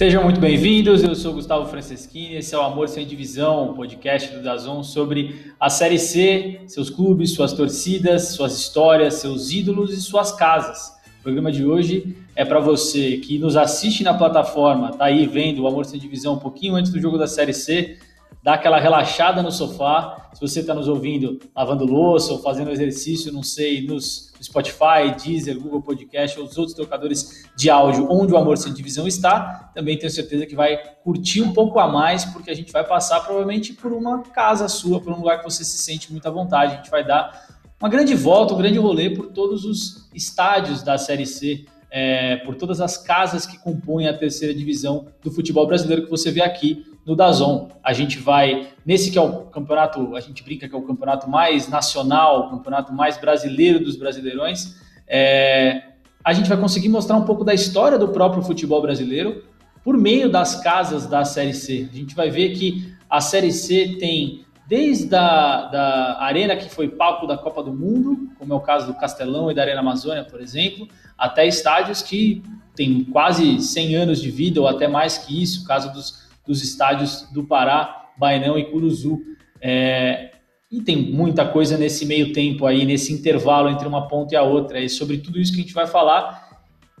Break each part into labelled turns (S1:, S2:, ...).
S1: Sejam muito bem-vindos, eu sou Gustavo Franceschini, esse é o Amor Sem Divisão, podcast do Dazon sobre a Série C, seus clubes, suas torcidas, suas histórias, seus ídolos e suas casas. O programa de hoje é para você que nos assiste na plataforma, tá aí vendo o Amor Sem Divisão um pouquinho antes do jogo da Série C, dá aquela relaxada no sofá. Se você está nos ouvindo lavando louça ou fazendo exercício, não sei, nos Spotify, Deezer, Google Podcast ou os outros tocadores de áudio onde o Amor Sem Divisão está, também tenho certeza que vai curtir um pouco a mais, porque a gente vai passar provavelmente por uma casa sua, por um lugar que você se sente muito à vontade. A gente vai dar uma grande volta, um grande rolê por todos os estádios da Série C é, por todas as casas que compõem a terceira divisão do futebol brasileiro que você vê aqui no Dazon. A gente vai, nesse que é o campeonato, a gente brinca que é o campeonato mais nacional, o campeonato mais brasileiro dos brasileirões, é, a gente vai conseguir mostrar um pouco da história do próprio futebol brasileiro por meio das casas da Série C. A gente vai ver que a Série C tem desde a da arena que foi palco da Copa do Mundo, como é o caso do Castelão e da Arena Amazônia, por exemplo, até estádios que têm quase 100 anos de vida ou até mais que isso, caso dos, dos estádios do Pará, Bainão e Curuzu. É, e tem muita coisa nesse meio tempo aí, nesse intervalo entre uma ponta e a outra. É sobre tudo isso que a gente vai falar.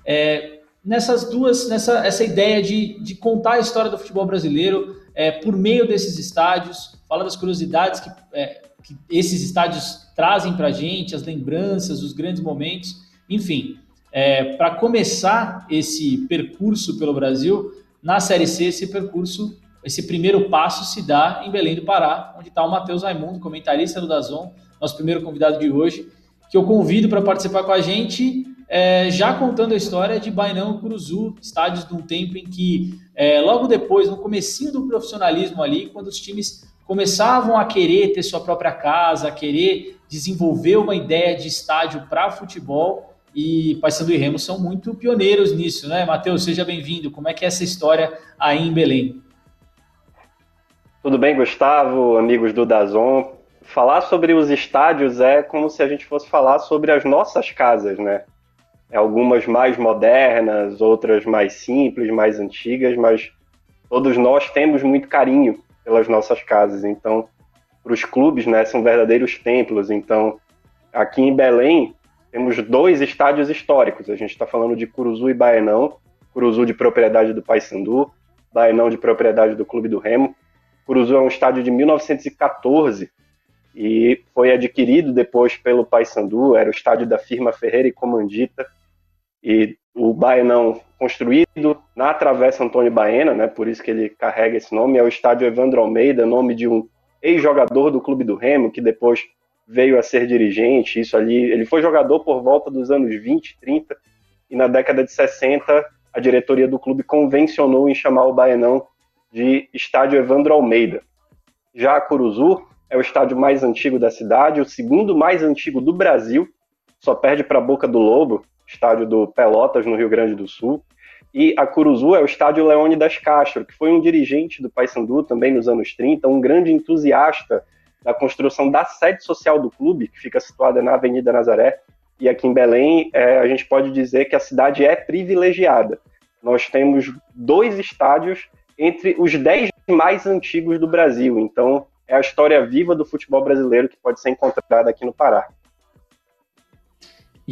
S1: É, nessas duas, nessa essa ideia de, de contar a história do futebol brasileiro é, por meio desses estádios, fala das curiosidades que, é, que esses estádios trazem para a gente, as lembranças, os grandes momentos, enfim. É, Para começar esse percurso pelo Brasil, na Série C, esse percurso, esse primeiro passo se dá em Belém do Pará, onde está o Matheus Raimundo, comentarista do Dazon, nosso primeiro convidado de hoje, que eu convido para participar com a gente, é, já contando a história de Bainão e Curuzu, estádios de um tempo em que, é, logo depois, no comecinho do profissionalismo ali, quando os times começavam a querer ter sua própria casa, a querer desenvolver uma ideia de estádio para futebol, e Paysandu e Remo são muito pioneiros nisso, né? Matheus, seja bem-vindo. Como é que é essa história aí em Belém?
S2: Tudo bem, Gustavo, amigos do Dazon. Falar sobre os estádios é como se a gente fosse falar sobre as nossas casas, né? É algumas mais modernas, outras mais simples, mais antigas, mas todos nós temos muito carinho pelas nossas casas. Então, para os clubes, né, são verdadeiros templos. Então, aqui em Belém, temos dois estádios históricos. A gente está falando de Curuzu e Baenão. Curuzu de propriedade do Paysandu, Baenão de propriedade do Clube do Remo. Curuzu é um estádio de 1914 e foi adquirido depois pelo Paysandu, era o estádio da firma Ferreira e Comandita. E o Baenão, construído na Travessa Antônio Baena, né, por isso que ele carrega esse nome, é o estádio Evandro Almeida, nome de um ex-jogador do Clube do Remo, que depois veio a ser dirigente, isso ali, ele foi jogador por volta dos anos 20, 30, e na década de 60 a diretoria do clube convencionou em chamar o Baenão de Estádio Evandro Almeida. Já a Curuzu é o estádio mais antigo da cidade, o segundo mais antigo do Brasil, só perde para a Boca do Lobo, estádio do Pelotas, no Rio Grande do Sul. E a Curuzu é o estádio Leônidas Castro, que foi um dirigente do Paysandu também nos anos 30, um grande entusiasta da construção da sede social do clube, que fica situada na Avenida Nazaré. E aqui em Belém, é, a gente pode dizer que a cidade é privilegiada. Nós temos dois estádios entre os dez mais antigos do Brasil. Então, é a história viva do futebol brasileiro que pode ser encontrada aqui no Pará.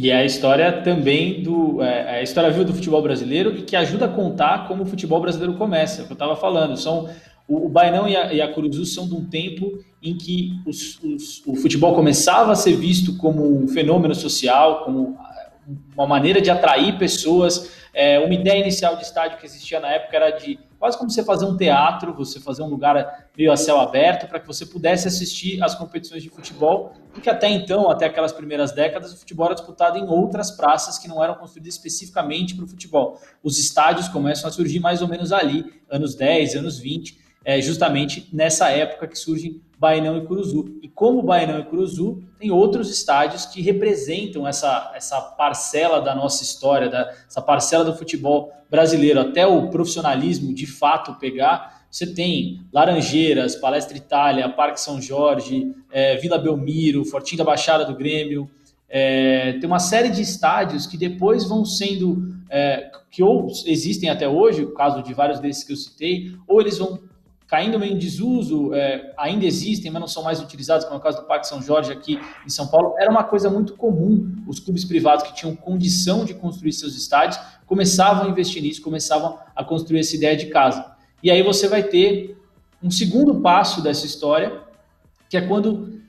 S1: E é a história também do. É, é a história viva do futebol brasileiro e que ajuda a contar como o futebol brasileiro começa, é o que eu estava falando. São o, o Bainão e a, e a Curuzu são de um tempo em que os, os, o futebol começava a ser visto como um fenômeno social, como uma maneira de atrair pessoas. É, uma ideia inicial de estádio que existia na época era de quase como você fazer um teatro, você fazer um lugar meio a céu aberto para que você pudesse assistir às competições de futebol, porque até então, até aquelas primeiras décadas, o futebol era disputado em outras praças que não eram construídas especificamente para o futebol. Os estádios começam a surgir mais ou menos ali, anos 10, anos 20, é, justamente nessa época que surgem Bainão e Curuzu. E como Bainão e Curuzu, tem outros estádios que representam essa, essa parcela da nossa história, da, essa parcela do futebol brasileiro, até o profissionalismo de fato pegar. Você tem Laranjeiras, Palestra Itália, Parque São Jorge, é, Vila Belmiro, Fortinho da Baixada do Grêmio, é, tem uma série de estádios que depois vão sendo, é, que ou existem até hoje, o caso de vários desses que eu citei, ou eles vão caindo meio em desuso, é, ainda existem, mas não são mais utilizados, como é o caso do Parque São Jorge aqui em São Paulo, era uma coisa muito comum. Os clubes privados que tinham condição de construir seus estádios começavam a investir nisso, começavam a construir essa ideia de casa. E aí você vai ter um segundo passo dessa história, que é quando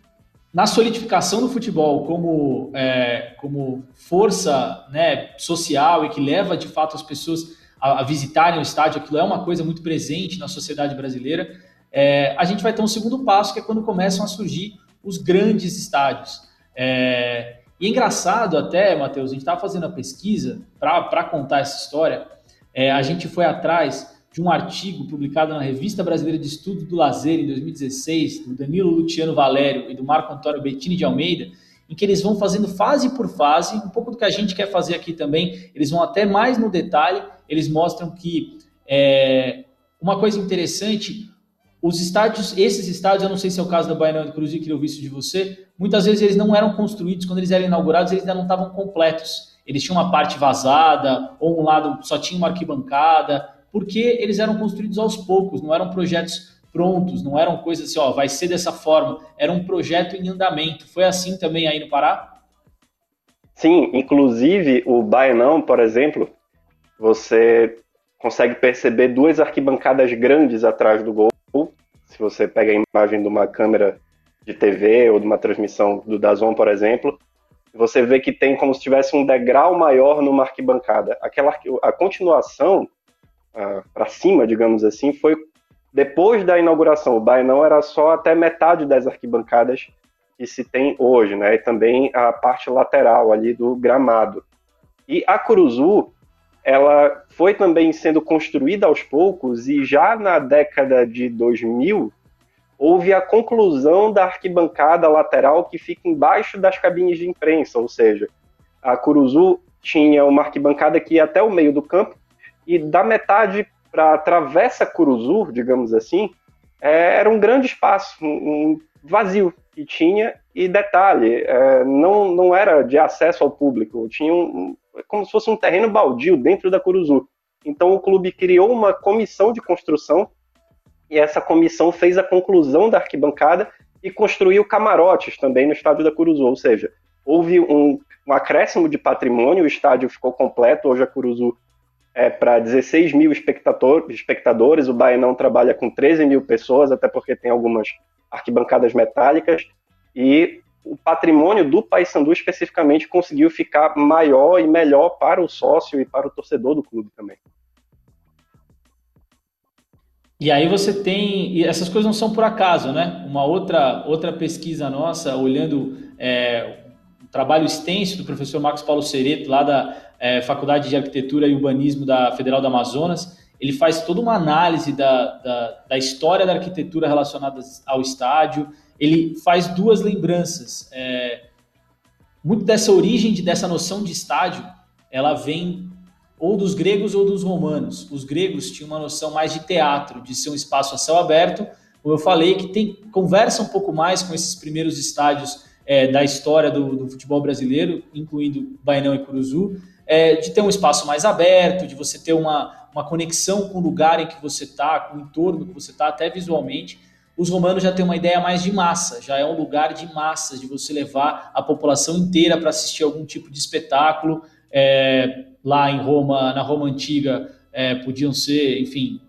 S1: na solidificação do futebol como, é, como força né, social e que leva de fato as pessoas a, a, visitarem o estádio, aquilo é uma coisa muito presente na sociedade brasileira, é, a gente vai ter um segundo passo que é quando começam a surgir os grandes estádios. É, e é engraçado até, Matheus, a gente estava fazendo a pesquisa para contar essa história, é, a gente foi atrás de um artigo publicado na Revista Brasileira de Estudo do Lazer em 2016, do Danilo Luciano Valério e do Marco Antônio Bettini de Almeida, em que eles vão fazendo fase por fase, um pouco do que a gente quer fazer aqui também, eles vão até mais no detalhe, eles mostram que é, uma coisa interessante, os estádios, esses estádios, eu não sei se é o caso da Baiana do Cruzeiro, que eu vi isso de você, muitas vezes eles não eram construídos, quando eles eram inaugurados, eles ainda não estavam completos. Eles tinham uma parte vazada, ou um lado só tinha uma arquibancada, porque eles eram construídos aos poucos, não eram projetos prontos, não eram coisas assim, ó, vai ser dessa forma, era um projeto em andamento. Foi assim também aí no Pará?
S2: Sim, inclusive o Baianão, por exemplo, você consegue perceber duas arquibancadas grandes atrás do gol. Se você pega a imagem de uma câmera de TV ou de uma transmissão do Dazon, por exemplo, você vê que tem como se tivesse um degrau maior numa arquibancada. Aquela a continuação para cima, digamos assim, foi depois da inauguração. O Bainão era só até metade das arquibancadas que se tem hoje, né? E também a parte lateral ali do gramado. E a Curuzu, ela foi também sendo construída aos poucos e já na década de 2000 houve a conclusão da arquibancada lateral que fica embaixo das cabines de imprensa, ou seja, a Curuzu tinha uma arquibancada que ia até o meio do campo e da metade para a Travessa Curuzu, digamos assim, é, era um grande espaço, um, vazio que tinha, e detalhe, é, não, não era de acesso ao público, tinha um, como se fosse um terreno baldio dentro da Curuzu. Então o clube criou uma comissão de construção, e essa comissão fez a conclusão da arquibancada e construiu camarotes também no estádio da Curuzu, ou seja, houve um, um acréscimo de patrimônio, o estádio ficou completo, hoje a Curuzu é, para 16 mil espectadores, o Baenão trabalha com 13 mil pessoas, até porque tem algumas arquibancadas metálicas, e o patrimônio do Paysandu especificamente conseguiu ficar maior e melhor para o sócio e para o torcedor do clube também.
S1: E aí você tem, e essas coisas não são por acaso, né? Uma outra outra pesquisa nossa, olhando é, o trabalho extenso do professor Marcos Paulo Cereto, lá da é, Faculdade de Arquitetura e Urbanismo da Federal do Amazonas, ele faz toda uma análise da, da, da história da arquitetura relacionada ao estádio, ele faz duas lembranças. É, muito dessa origem, de, dessa noção de estádio, ela vem ou dos gregos ou dos romanos. Os gregos tinham uma noção mais de teatro, de ser um espaço a céu aberto, como eu falei, que tem conversa um pouco mais com esses primeiros estádios é, da história do, do, futebol brasileiro, incluindo Bainão e Curuzu, é, de ter um espaço mais aberto, de você ter uma, uma conexão com o lugar em que você está, com o entorno que você está, até visualmente. Os romanos já têm uma ideia mais de massa, já é um lugar de massas, de você levar a população inteira para assistir algum tipo de espetáculo. É, lá em Roma, na Roma antiga, é, podiam ser, enfim,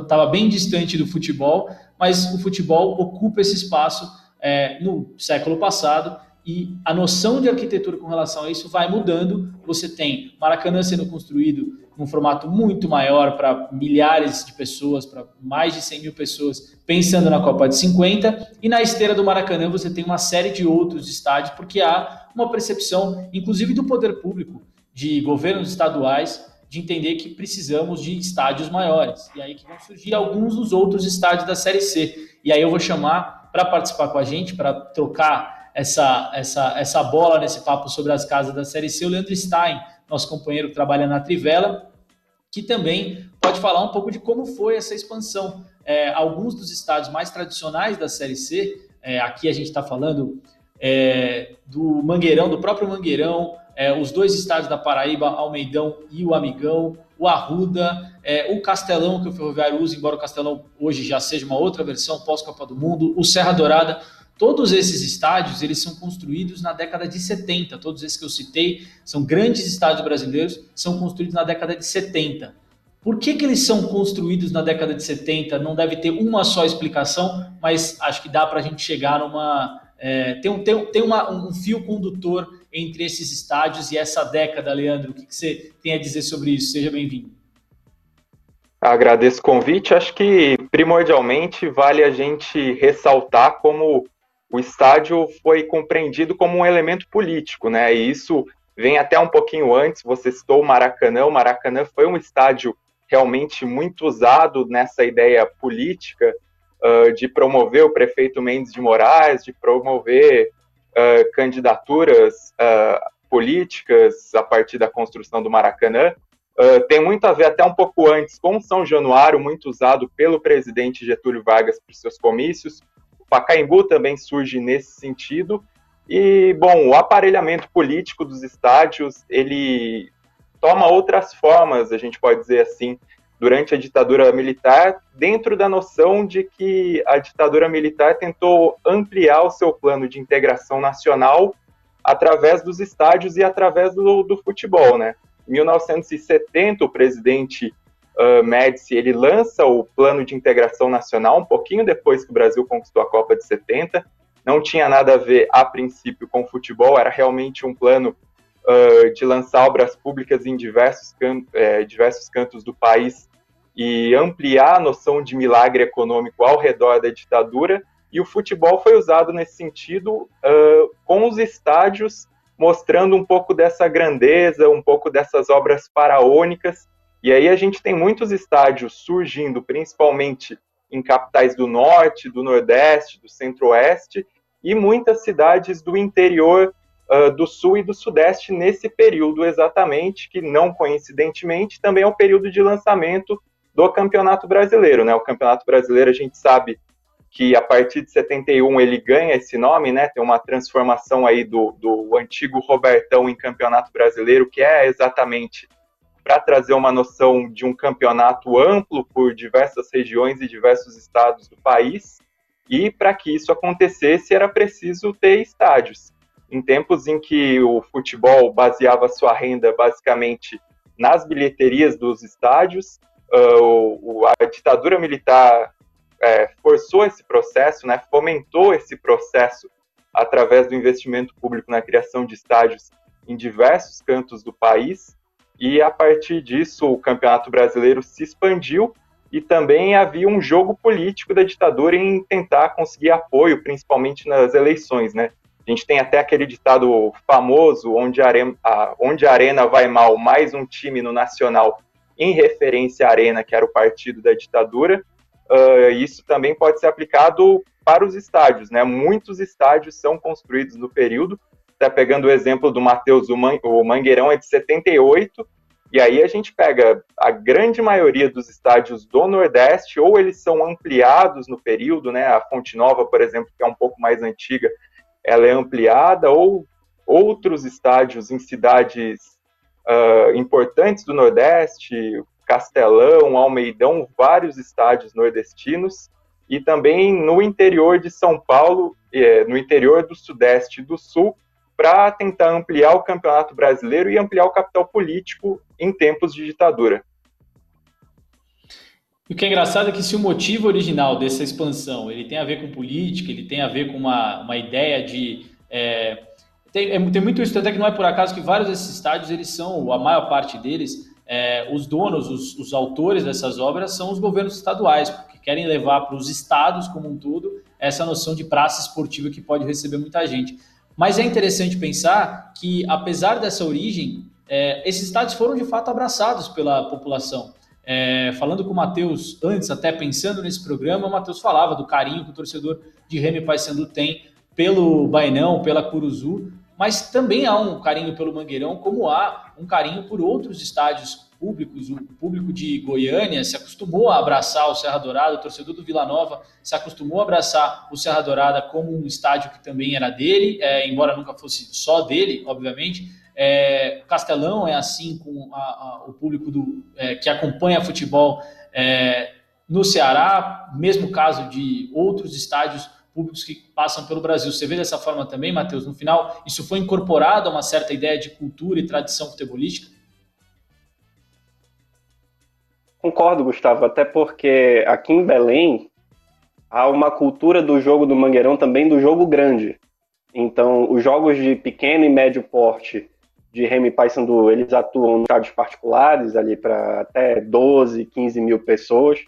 S1: estava bem distante do futebol, mas o futebol ocupa esse espaço é, no século passado e a noção de arquitetura com relação a isso vai mudando. Você tem Maracanã sendo construído num formato muito maior para milhares de pessoas, para mais de 100 mil pessoas, pensando na Copa de 50, e na esteira do Maracanã você tem uma série de outros estádios, porque há uma percepção, inclusive do poder público, de governos estaduais, de entender que precisamos de estádios maiores. E aí que vão surgir alguns dos outros estádios da Série C. E aí eu vou chamar para participar com a gente, para trocar essa, essa, essa bola nesse papo sobre as casas da Série C, o Leandro Stein, nosso companheiro que trabalha na Trivela, que também pode falar um pouco de como foi essa expansão. É, alguns dos estádios mais tradicionais da Série C, é, aqui a gente está falando é, do Mangueirão, do próprio Mangueirão, é, os dois estádios da Paraíba, Almeidão e o Amigão, o Arruda, é, o Castelão, que o Ferroviário usa, embora o Castelão hoje já seja uma outra versão pós-Copa do Mundo, o Serra Dourada. Todos esses estádios, eles são construídos na década de 70. Todos esses que eu citei são grandes estádios brasileiros, são construídos na década de 70. Por que, que eles são construídos na década de 70? Não deve ter uma só explicação, mas acho que dá para a gente chegar numa. É, tem um, tem, tem uma, um fio condutor entre esses estádios e essa década, Leandro. O que, que você tem a dizer sobre isso? Seja bem-vindo.
S3: Agradeço o convite. Acho que primordialmente vale a gente ressaltar como o estádio foi compreendido como um elemento político, né? E isso vem até um pouquinho antes. Você citou o Maracanã. O Maracanã foi um estádio realmente muito usado nessa ideia política uh, de promover o prefeito Mendes de Moraes, de promover uh, candidaturas uh, políticas a partir da construção do Maracanã. Tem muito a ver até um pouco antes com São Januário, muito usado pelo presidente Getúlio Vargas para seus comícios. Pacaembu também surge nesse sentido. E, bom, o aparelhamento político dos estádios, ele toma outras formas, a gente pode dizer assim, durante a ditadura militar, dentro da noção de que a ditadura militar tentou ampliar o seu plano de integração nacional através dos estádios e através do, do futebol, né? Em 1970, o presidente uh, Médici ele lança o plano de integração nacional um pouquinho depois que o Brasil conquistou a Copa de 70. Não tinha nada a ver a princípio com futebol, era realmente um plano uh, de lançar obras públicas em diversos, can é, diversos cantos do país e ampliar a noção de milagre econômico ao redor da ditadura. E o futebol foi usado nesse sentido uh, com os estádios mostrando um pouco dessa grandeza, um pouco dessas obras faraônicas. E aí a gente tem muitos estádios surgindo, principalmente em capitais do norte, do nordeste, do centro-oeste, e muitas cidades do interior uh, do sul e do sudeste nesse período exatamente, que não coincidentemente também é o período de lançamento do Campeonato Brasileiro, né? O Campeonato Brasileiro a gente sabe que a partir de 71 ele ganha esse nome, né? Tem uma transformação aí do, do antigo Robertão em Campeonato Brasileiro, que é exatamente para trazer uma noção de um campeonato amplo por diversas regiões e diversos estados do país. E para que isso acontecesse era preciso ter estádios em tempos em que o futebol baseava sua renda basicamente nas bilheterias dos estádios, uh, a ditadura militar é, forçou esse processo, né, fomentou esse processo através do investimento público na criação de estádios em diversos cantos do país, e a partir disso o Campeonato Brasileiro se expandiu e também havia um jogo político da ditadura em tentar conseguir apoio, principalmente nas eleições, né? A gente tem até aquele ditado famoso, onde a, arena, onde a arena vai mal, mais um time no Nacional, em referência à Arena, que era o partido da ditadura. Uh, isso também pode ser aplicado para os estádios, né? Muitos estádios são construídos no período, até pegando o exemplo do Matheus, o Mangueirão é de 78, e aí a gente pega a grande maioria dos estádios do Nordeste, ou eles são ampliados no período, né? A Fonte Nova, por exemplo, que é um pouco mais antiga, ela é ampliada, ou outros estádios em cidades uh, importantes do Nordeste, Castelão, Almeidão, vários estádios nordestinos, e também no interior de São Paulo, é, no interior do Sudeste e do Sul, para tentar ampliar o campeonato brasileiro e ampliar o capital político em tempos de ditadura.
S1: O que é engraçado é que se o motivo original dessa expansão ele tem a ver com política, ele tem a ver com uma, uma ideia de. É, tem, é, tem muito isso, até que não é por acaso que vários desses estádios, eles são, a maior parte deles, é, os donos, os, os, autores dessas obras são os governos estaduais, porque querem levar para os estados como um todo essa noção de praça esportiva que pode receber muita gente. Mas é interessante pensar que, apesar dessa origem, é, esses estádios foram de fato abraçados pela população. É, falando com o Matheus antes, até pensando nesse programa, o Matheus falava do carinho que o torcedor de Remy Paysandu tem pelo Bainão, pela Curuzu, mas também há um carinho pelo Mangueirão, como há um carinho por outros estádios públicos, o público de Goiânia se acostumou a abraçar o Serra Dourada, o torcedor do Vila Nova se acostumou a abraçar o Serra Dourada como um estádio que também era dele, é, embora nunca fosse só dele, obviamente. É, Castelão é assim com a, a, o público do, é, que acompanha futebol é, no Ceará, mesmo caso de outros estádios públicos que passam pelo Brasil. Você vê dessa forma também, Matheus? No final, isso foi incorporado a uma certa ideia de cultura e tradição futebolística?
S2: Concordo, Gustavo, até porque aqui em Belém há uma cultura do jogo do Mangueirão também do jogo grande. Então, os jogos de pequeno e médio porte de Remy Paysandu, eles atuam em estádios particulares, ali para até 12, 15 mil pessoas.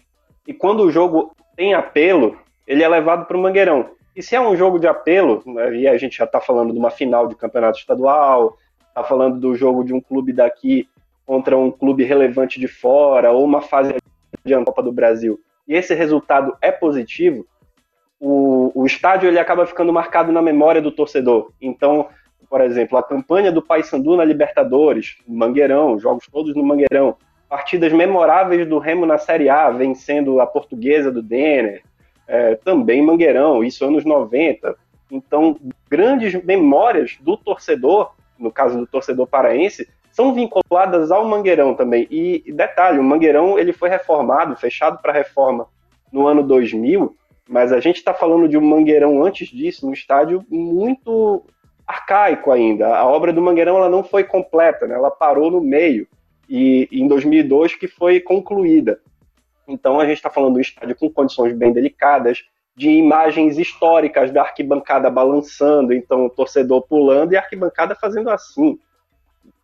S2: E quando o jogo tem apelo, ele é levado para o Mangueirão. E se é um jogo de apelo, e a gente já está falando de uma final de campeonato estadual, está falando do jogo de um clube daqui contra um clube relevante de fora, ou uma fase de Copa do Brasil, e esse resultado é positivo, o, o estádio ele acaba ficando marcado na memória do torcedor. Então, por exemplo, a campanha do Paysandu na Libertadores, Mangueirão, jogos todos no Mangueirão, partidas memoráveis do Remo na Série A, vencendo a portuguesa do Denner, é, também Mangueirão, isso anos 90. Então, grandes memórias do torcedor, no caso do torcedor paraense, são vinculadas ao Mangueirão também. E detalhe, o Mangueirão ele foi reformado, fechado para reforma no ano 2000, mas a gente está falando de um Mangueirão antes disso, um estádio muito arcaico ainda. A obra do Mangueirão ela não foi completa, né? ela parou no meio, e em 2002 que foi concluída. Então a gente está falando de um estádio com condições bem delicadas, de imagens históricas da arquibancada balançando, então o torcedor pulando e a arquibancada fazendo assim,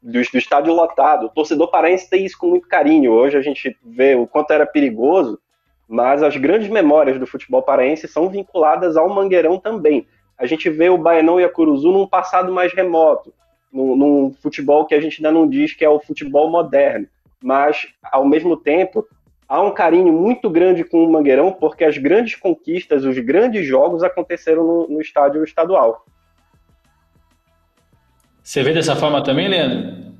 S2: do, do estádio lotado. O torcedor paraense tem isso com muito carinho. Hoje a gente vê o quanto era perigoso, mas as grandes memórias do futebol paraense são vinculadas ao Mangueirão também a gente vê o Baianão e a Curuzu num passado mais remoto, num, num, futebol que a gente ainda não diz que é o futebol moderno, mas ao mesmo tempo há um carinho muito grande com o Mangueirão porque as grandes conquistas, os grandes jogos aconteceram no, no estádio estadual.
S1: Você vê dessa forma também, Leandro?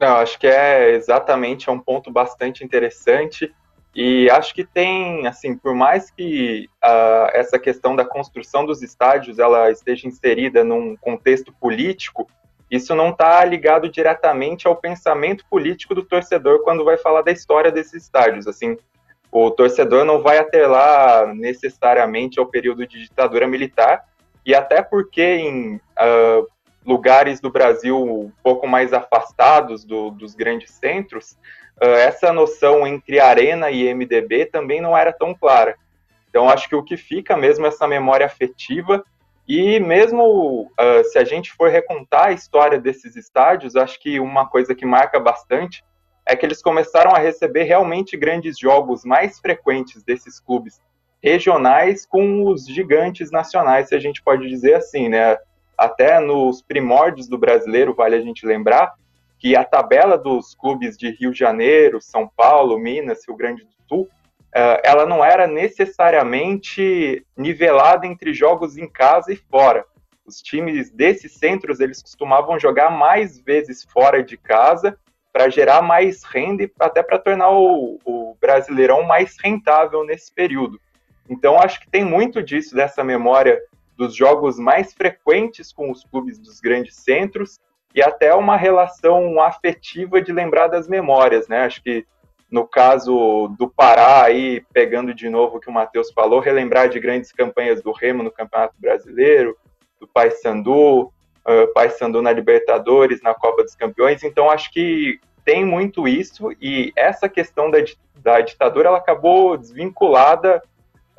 S3: Não, acho que é exatamente é um ponto bastante interessante. E acho que tem, assim, por mais que uh, essa questão da construção dos estádios ela esteja inserida num contexto político, isso não está ligado diretamente ao pensamento político do torcedor quando vai falar da história desses estádios. Assim, o torcedor não vai atrelar necessariamente ao período de ditadura militar, e até porque em uh, lugares do Brasil um pouco mais afastados do, dos grandes centros, uh, essa noção entre arena e MDB também não era tão clara. Então, acho que o que fica mesmo é essa memória afetiva, e mesmo uh, se a gente for recontar a história desses estádios, acho que uma coisa que marca bastante é que eles começaram a receber realmente grandes jogos mais frequentes desses clubes regionais com os gigantes nacionais, se a gente pode dizer assim, né? Até nos primórdios do brasileiro, vale a gente lembrar, que a tabela dos clubes de Rio de Janeiro, São Paulo, Minas, Rio Grande do Sul, eh, ela não era necessariamente nivelada entre jogos em casa e fora. Os times desses centros eles costumavam jogar mais vezes fora de casa para gerar mais renda e até para tornar o, o Brasileirão mais rentável nesse período. Então acho que tem muito disso dessa memória dos jogos mais frequentes com os clubes dos grandes centros e até uma relação afetiva de lembrar das memórias, né? Acho que no caso do Pará, aí pegando de novo o que o Matheus falou, relembrar de grandes campanhas do Remo no Campeonato Brasileiro, do Paysandu, uh, Paysandu na Libertadores, na Copa dos Campeões. Então acho que tem muito isso e essa questão da, da ditadura ela acabou desvinculada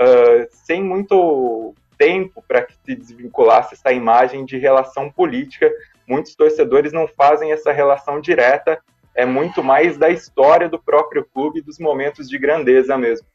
S3: uh, sem muito tempo para que se desvinculasse essa imagem de relação política muitos torcedores não fazem essa relação direta, é muito mais da história do próprio clube, dos momentos de grandeza mesmo.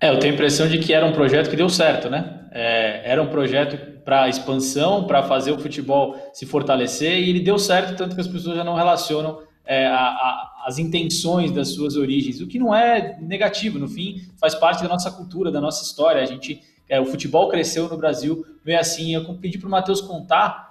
S1: É, eu tenho a impressão de que era um projeto que deu certo, né? É, era um projeto para expansão, para fazer o futebol se fortalecer, e ele deu certo, tanto que as pessoas já não relacionam é, a, a, as intenções das suas origens, o que não é negativo, no fim, faz parte da nossa cultura, da nossa história. A gente, é, o futebol cresceu no Brasil meio assim. Eu pedi para o Matheus contar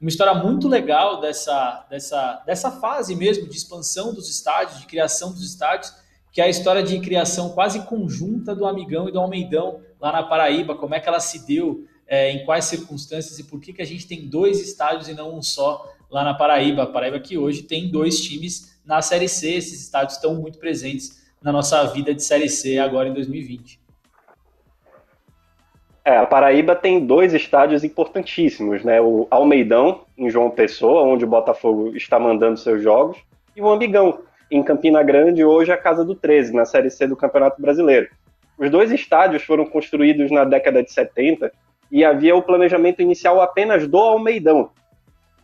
S1: uma história muito legal dessa, dessa, dessa fase mesmo de expansão dos estádios, de criação dos estádios, que é a história de criação quase conjunta do Amigão e do Almeidão lá na Paraíba, como é que ela se deu, é, em quais circunstâncias e por que, que a gente tem dois estádios e não um só lá na Paraíba. A Paraíba que hoje tem dois times na Série C, esses estádios estão muito presentes na nossa vida de Série C agora em 2020.
S2: É, a Paraíba tem dois estádios importantíssimos, né? O Almeidão, em João Pessoa, onde o Botafogo está mandando seus jogos, e o Amigão, em Campina Grande, hoje a Casa do 13, na Série C do Campeonato Brasileiro. Os dois estádios foram construídos na década de 70 e havia o planejamento inicial apenas do Almeidão.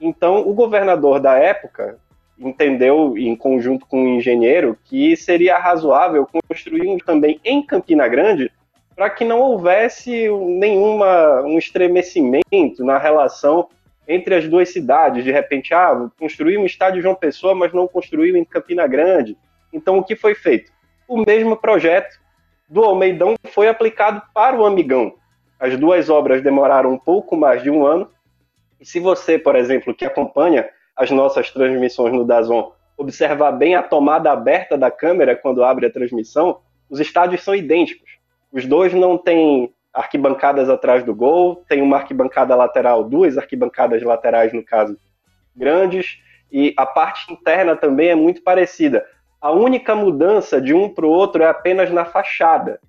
S2: Então, o governador da época entendeu, em conjunto com o engenheiro, que seria razoável construir um também em Campina Grande para que não houvesse nenhuma um estremecimento na relação entre as duas cidades. De repente, ah, construir um estádio João Pessoa, mas não construiu em Campina Grande. Então, o que foi feito? O mesmo projeto do Almeidão foi aplicado para o Amigão. As duas obras demoraram um pouco mais de um ano. Se você, por exemplo, que acompanha as nossas transmissões no Dazon, observar bem a tomada aberta da câmera quando abre a transmissão, os estádios são idênticos. Os dois não têm arquibancadas atrás do gol, tem uma arquibancada lateral, duas arquibancadas laterais, no caso, grandes, e a parte interna também é muito parecida. A única mudança de um para o outro é apenas na fachada,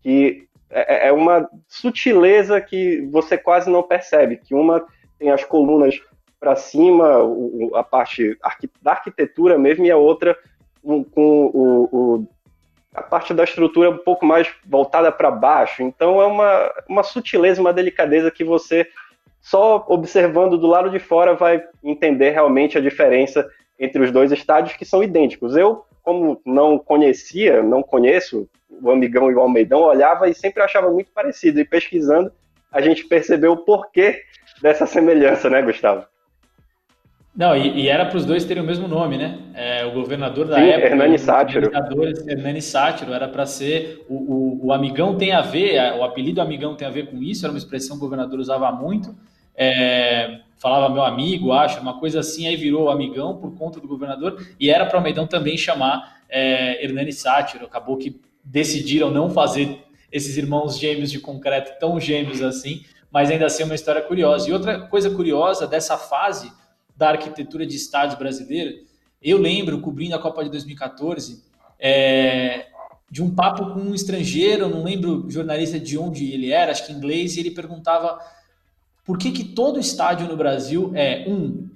S2: que é, é, é uma sutileza que você quase não percebe, que uma tem as colunas para cima, a parte da arquitetura mesmo, e a outra com o, o a parte da estrutura um pouco mais voltada para baixo. Então é uma, uma sutileza, uma delicadeza que você só observando do lado de fora vai entender realmente a diferença entre os dois estádios que são idênticos. Eu, como não conhecia, não conheço o Amigão e o Almeidão, olhava e sempre achava muito parecido. E pesquisando, a gente percebeu o porquê dessa semelhança, né, Gustavo?
S1: Não, e, e era para os dois terem o mesmo nome, né? É, o governador da
S2: Sim,
S1: época.
S2: Hernani Sátiro.
S1: Hernani Sátiro, era para ser. O, o, o, amigão tem a ver, o apelido amigão tem a ver com isso, era uma expressão que o governador usava muito. É, falava meu amigo, acho, uma coisa assim, aí virou amigão por conta do governador, e era para o Almeidão também chamar é, Hernani Sátiro. Acabou que decidiram não fazer esses irmãos gêmeos de concreto tão gêmeos assim, mas ainda assim é uma história curiosa. E outra coisa curiosa dessa fase da arquitetura de estádios brasileira. Eu lembro, cobrindo a Copa de 2014, é, de um papo com um estrangeiro, não lembro jornalista de onde ele era, acho que inglês, e ele perguntava por que, que todo estádio no Brasil é um,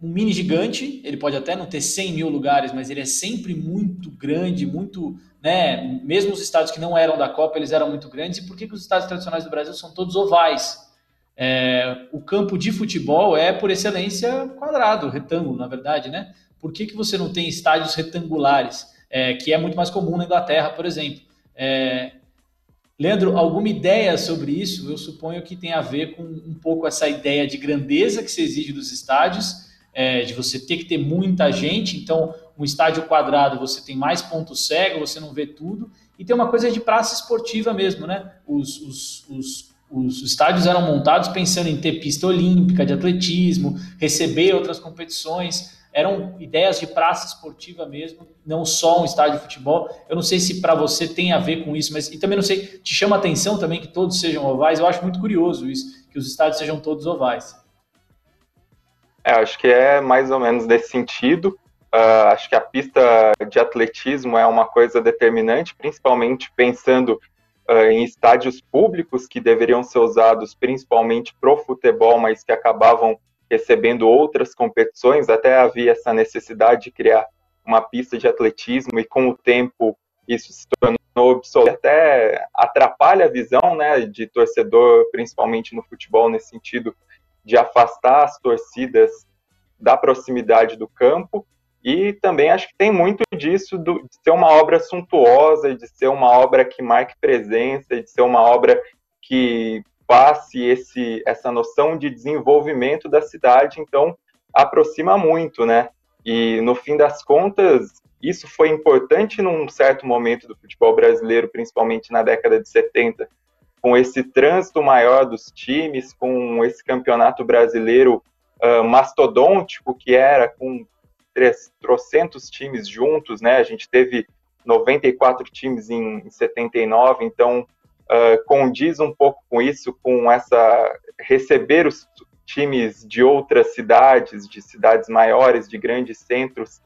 S1: um mini gigante, ele pode até não ter 100 mil lugares, mas ele é sempre muito grande, muito, né, mesmo os estádios que não eram da Copa, eles eram muito grandes, e por que, que os estádios tradicionais do Brasil são todos ovais? É, o campo de futebol é, por excelência, quadrado, retângulo, na verdade, né? Por que, que você não tem estádios retangulares, é, que é muito mais comum na Inglaterra, por exemplo? É, Leandro, alguma ideia sobre isso? Eu suponho que tem a ver com um pouco essa ideia de grandeza que se exige dos estádios, é, de você ter que ter muita gente. Então, um estádio quadrado, você tem mais ponto cego, você não vê tudo. E tem uma coisa de praça esportiva mesmo, né? Os, os, os os estádios eram montados pensando em ter pista olímpica de atletismo, receber outras competições. Eram ideias de praça esportiva mesmo, não só um estádio de futebol. Eu não sei se para você tem a ver com isso, mas e também não sei, te chama atenção também que todos sejam ovais. Eu acho muito curioso isso, que os estádios sejam todos ovais.
S3: É, acho que é mais ou menos desse sentido. Uh, acho que a pista de atletismo é uma coisa determinante, principalmente pensando uh, em estádios públicos que deveriam ser usados principalmente para o futebol, mas que acabavam recebendo outras competições. Até havia essa necessidade de criar uma pista de atletismo e com o tempo isso se tornou obsoleto, até atrapalha a visão né, de torcedor, principalmente no futebol, nesse sentido de afastar as torcidas da proximidade do campo. E também acho que tem muito disso do, de ser uma obra suntuosa, de ser uma obra que marque presença, de ser uma obra que passe esse, essa noção de desenvolvimento da cidade, então aproxima muito, né? E no fim das contas, isso foi importante num certo momento do futebol brasileiro, principalmente na década de 70, com esse trânsito maior dos times, com esse campeonato brasileiro uh, mastodôntico que era, com trocentos times juntos, né? A gente teve 94 times em, em 79, então uh, condiz um pouco com isso, com essa receber os times de outras cidades, de cidades maiores, de grandes centros,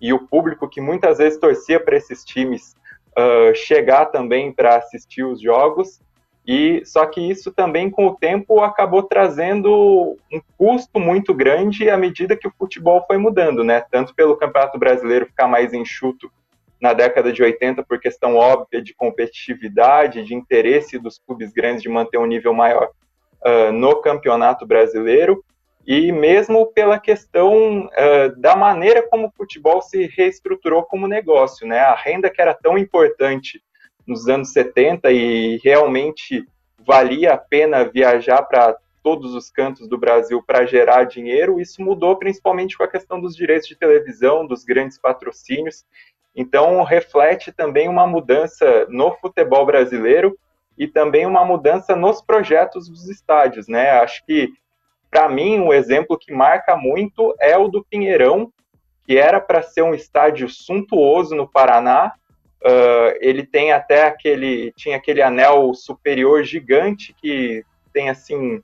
S3: e o público que muitas vezes torcia para esses times uh, chegar também para assistir os jogos. E só que isso também com o tempo acabou trazendo um custo muito grande à medida que o futebol foi mudando, né? Tanto pelo Campeonato Brasileiro ficar mais enxuto na década de 80 por questão óbvia de competitividade, de interesse dos clubes grandes de manter um nível maior uh, no Campeonato Brasileiro, e mesmo pela questão uh, da maneira como o futebol se reestruturou como negócio, né? A renda que era tão importante nos anos 70 e realmente valia a pena viajar para todos os cantos do Brasil para gerar dinheiro, isso mudou principalmente com a questão dos direitos de televisão, dos grandes patrocínios. Então, reflete também uma mudança no futebol brasileiro e também uma mudança nos projetos dos estádios, né? Acho que, para mim, o um exemplo que marca muito é o do Pinheirão, que era para ser um estádio suntuoso no Paraná, Uh, ele tem até aquele, tinha aquele anel superior gigante que tem assim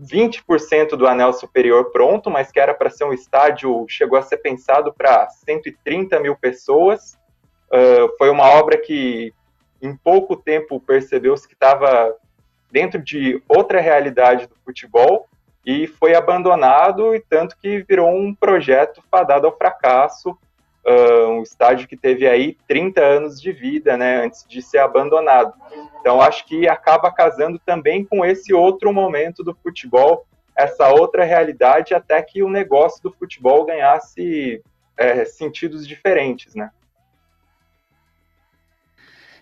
S3: 20% do anel superior pronto, mas que era para ser um estádio, chegou a ser pensado para 130 mil pessoas. Uh, foi uma obra que em pouco tempo percebeu-se que estava dentro de outra realidade do futebol e foi abandonado, e tanto que virou um projeto fadado ao fracasso um estádio que teve aí 30 anos de vida, né, antes de ser abandonado. Então, acho que acaba casando também com esse outro momento do futebol, essa outra realidade, até que o negócio do futebol ganhasse é, sentidos diferentes, né.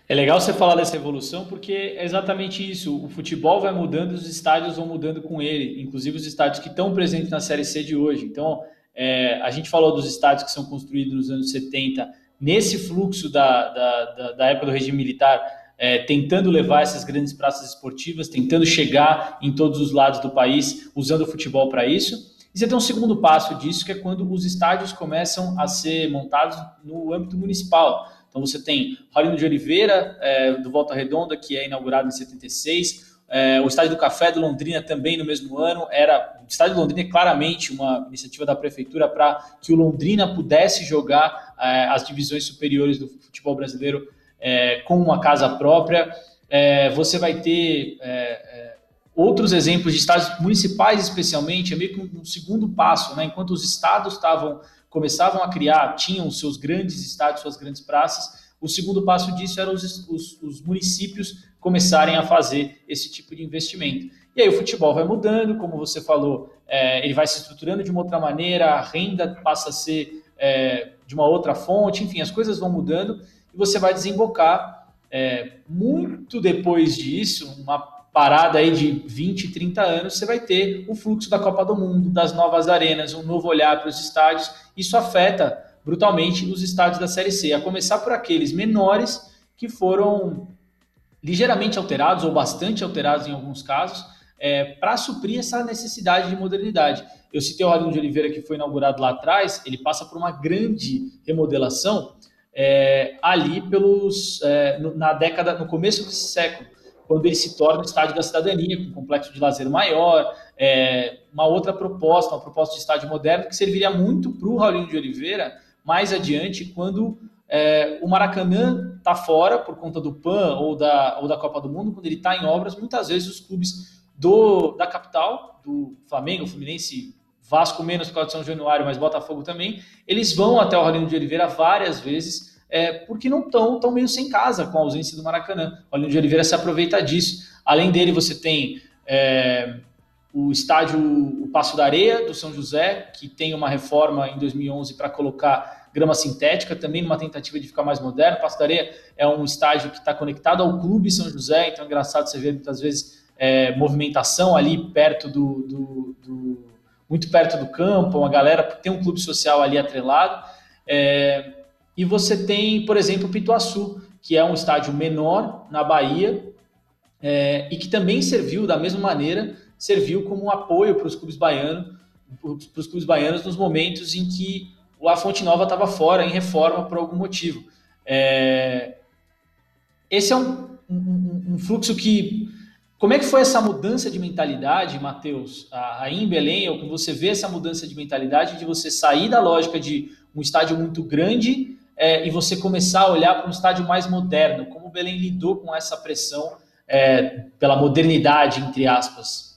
S1: É legal você falar dessa evolução porque é exatamente isso. O futebol vai mudando, os estádios vão mudando com ele, inclusive os estádios que estão presentes na Série C de hoje. Então, é, a gente falou dos estádios que são construídos nos anos 70, nesse fluxo da, da, da, da época do regime militar, é, tentando levar essas grandes praças esportivas, tentando chegar em todos os lados do país, usando o futebol para isso. E você tem um segundo passo disso, que é quando os estádios começam a ser montados no âmbito municipal. Então você tem Rolino de Oliveira, é, do Volta Redonda, que é inaugurado em 76, é, o Estádio do Café do Londrina também no mesmo ano era. O Estádio do Londrina é claramente uma iniciativa da prefeitura para que o Londrina pudesse jogar é, as divisões superiores do futebol brasileiro é, com uma casa própria. É, você vai ter é, é, outros exemplos de estádios municipais, especialmente, é meio que um segundo passo, né? enquanto os estados estavam começavam a criar, tinham seus grandes estádios, suas grandes praças. O segundo passo disso eram os, os, os municípios começarem a fazer esse tipo de investimento. E aí o futebol vai mudando, como você falou, é, ele vai se estruturando de uma outra maneira, a renda passa a ser é, de uma outra fonte, enfim, as coisas vão mudando e você vai desembocar é, muito depois disso, uma parada aí de 20, 30 anos, você vai ter o fluxo da Copa do Mundo, das novas arenas, um novo olhar para os estádios. Isso afeta brutalmente os estádios da Série C, a começar por aqueles menores que foram ligeiramente alterados ou bastante alterados em alguns casos, é, para suprir essa necessidade de modernidade. Eu citei o Radinho de Oliveira que foi inaugurado lá atrás, ele passa por uma grande remodelação é, ali pelos é, na década, no começo desse século, quando ele se torna o estádio da cidadania, com um complexo de lazer maior, é, uma outra proposta, uma proposta de estádio moderno que serviria muito para o Raulinho de Oliveira mais adiante, quando é, o Maracanã está fora por conta do PAN ou da, ou da Copa do Mundo, quando ele está em obras, muitas vezes os clubes do, da capital, do Flamengo, Fluminense, Vasco menos por causa de São Januário, mas Botafogo também, eles vão até o Rolino de Oliveira várias vezes, é, porque não estão tão meio sem casa com a ausência do Maracanã. O Rolino de Oliveira se aproveita disso. Além dele, você tem é, o estádio o Passo da Areia, do São José, que tem uma reforma em 2011 para colocar grama sintética, também numa tentativa de ficar mais moderno. Passo da Areia é um estádio que está conectado ao Clube São José, então é engraçado você ver muitas vezes é, movimentação ali perto do, do, do, muito perto do campo, uma galera tem um clube social ali atrelado. É, e você tem, por exemplo, o Pituaçu, que é um estádio menor na Bahia é, e que também serviu da mesma maneira, serviu como um apoio para os clubes baianos para os clubes baianos nos momentos em que a Fonte Nova estava fora, em reforma por algum motivo. É, esse é um, um, um, fluxo que. Como é que foi essa mudança de mentalidade, Matheus, aí em Belém, ou você vê essa mudança de mentalidade de você sair da lógica de um estádio muito grande é, e você começar a olhar para um estádio mais moderno? Como o Belém lidou com essa pressão é, pela modernidade, entre aspas?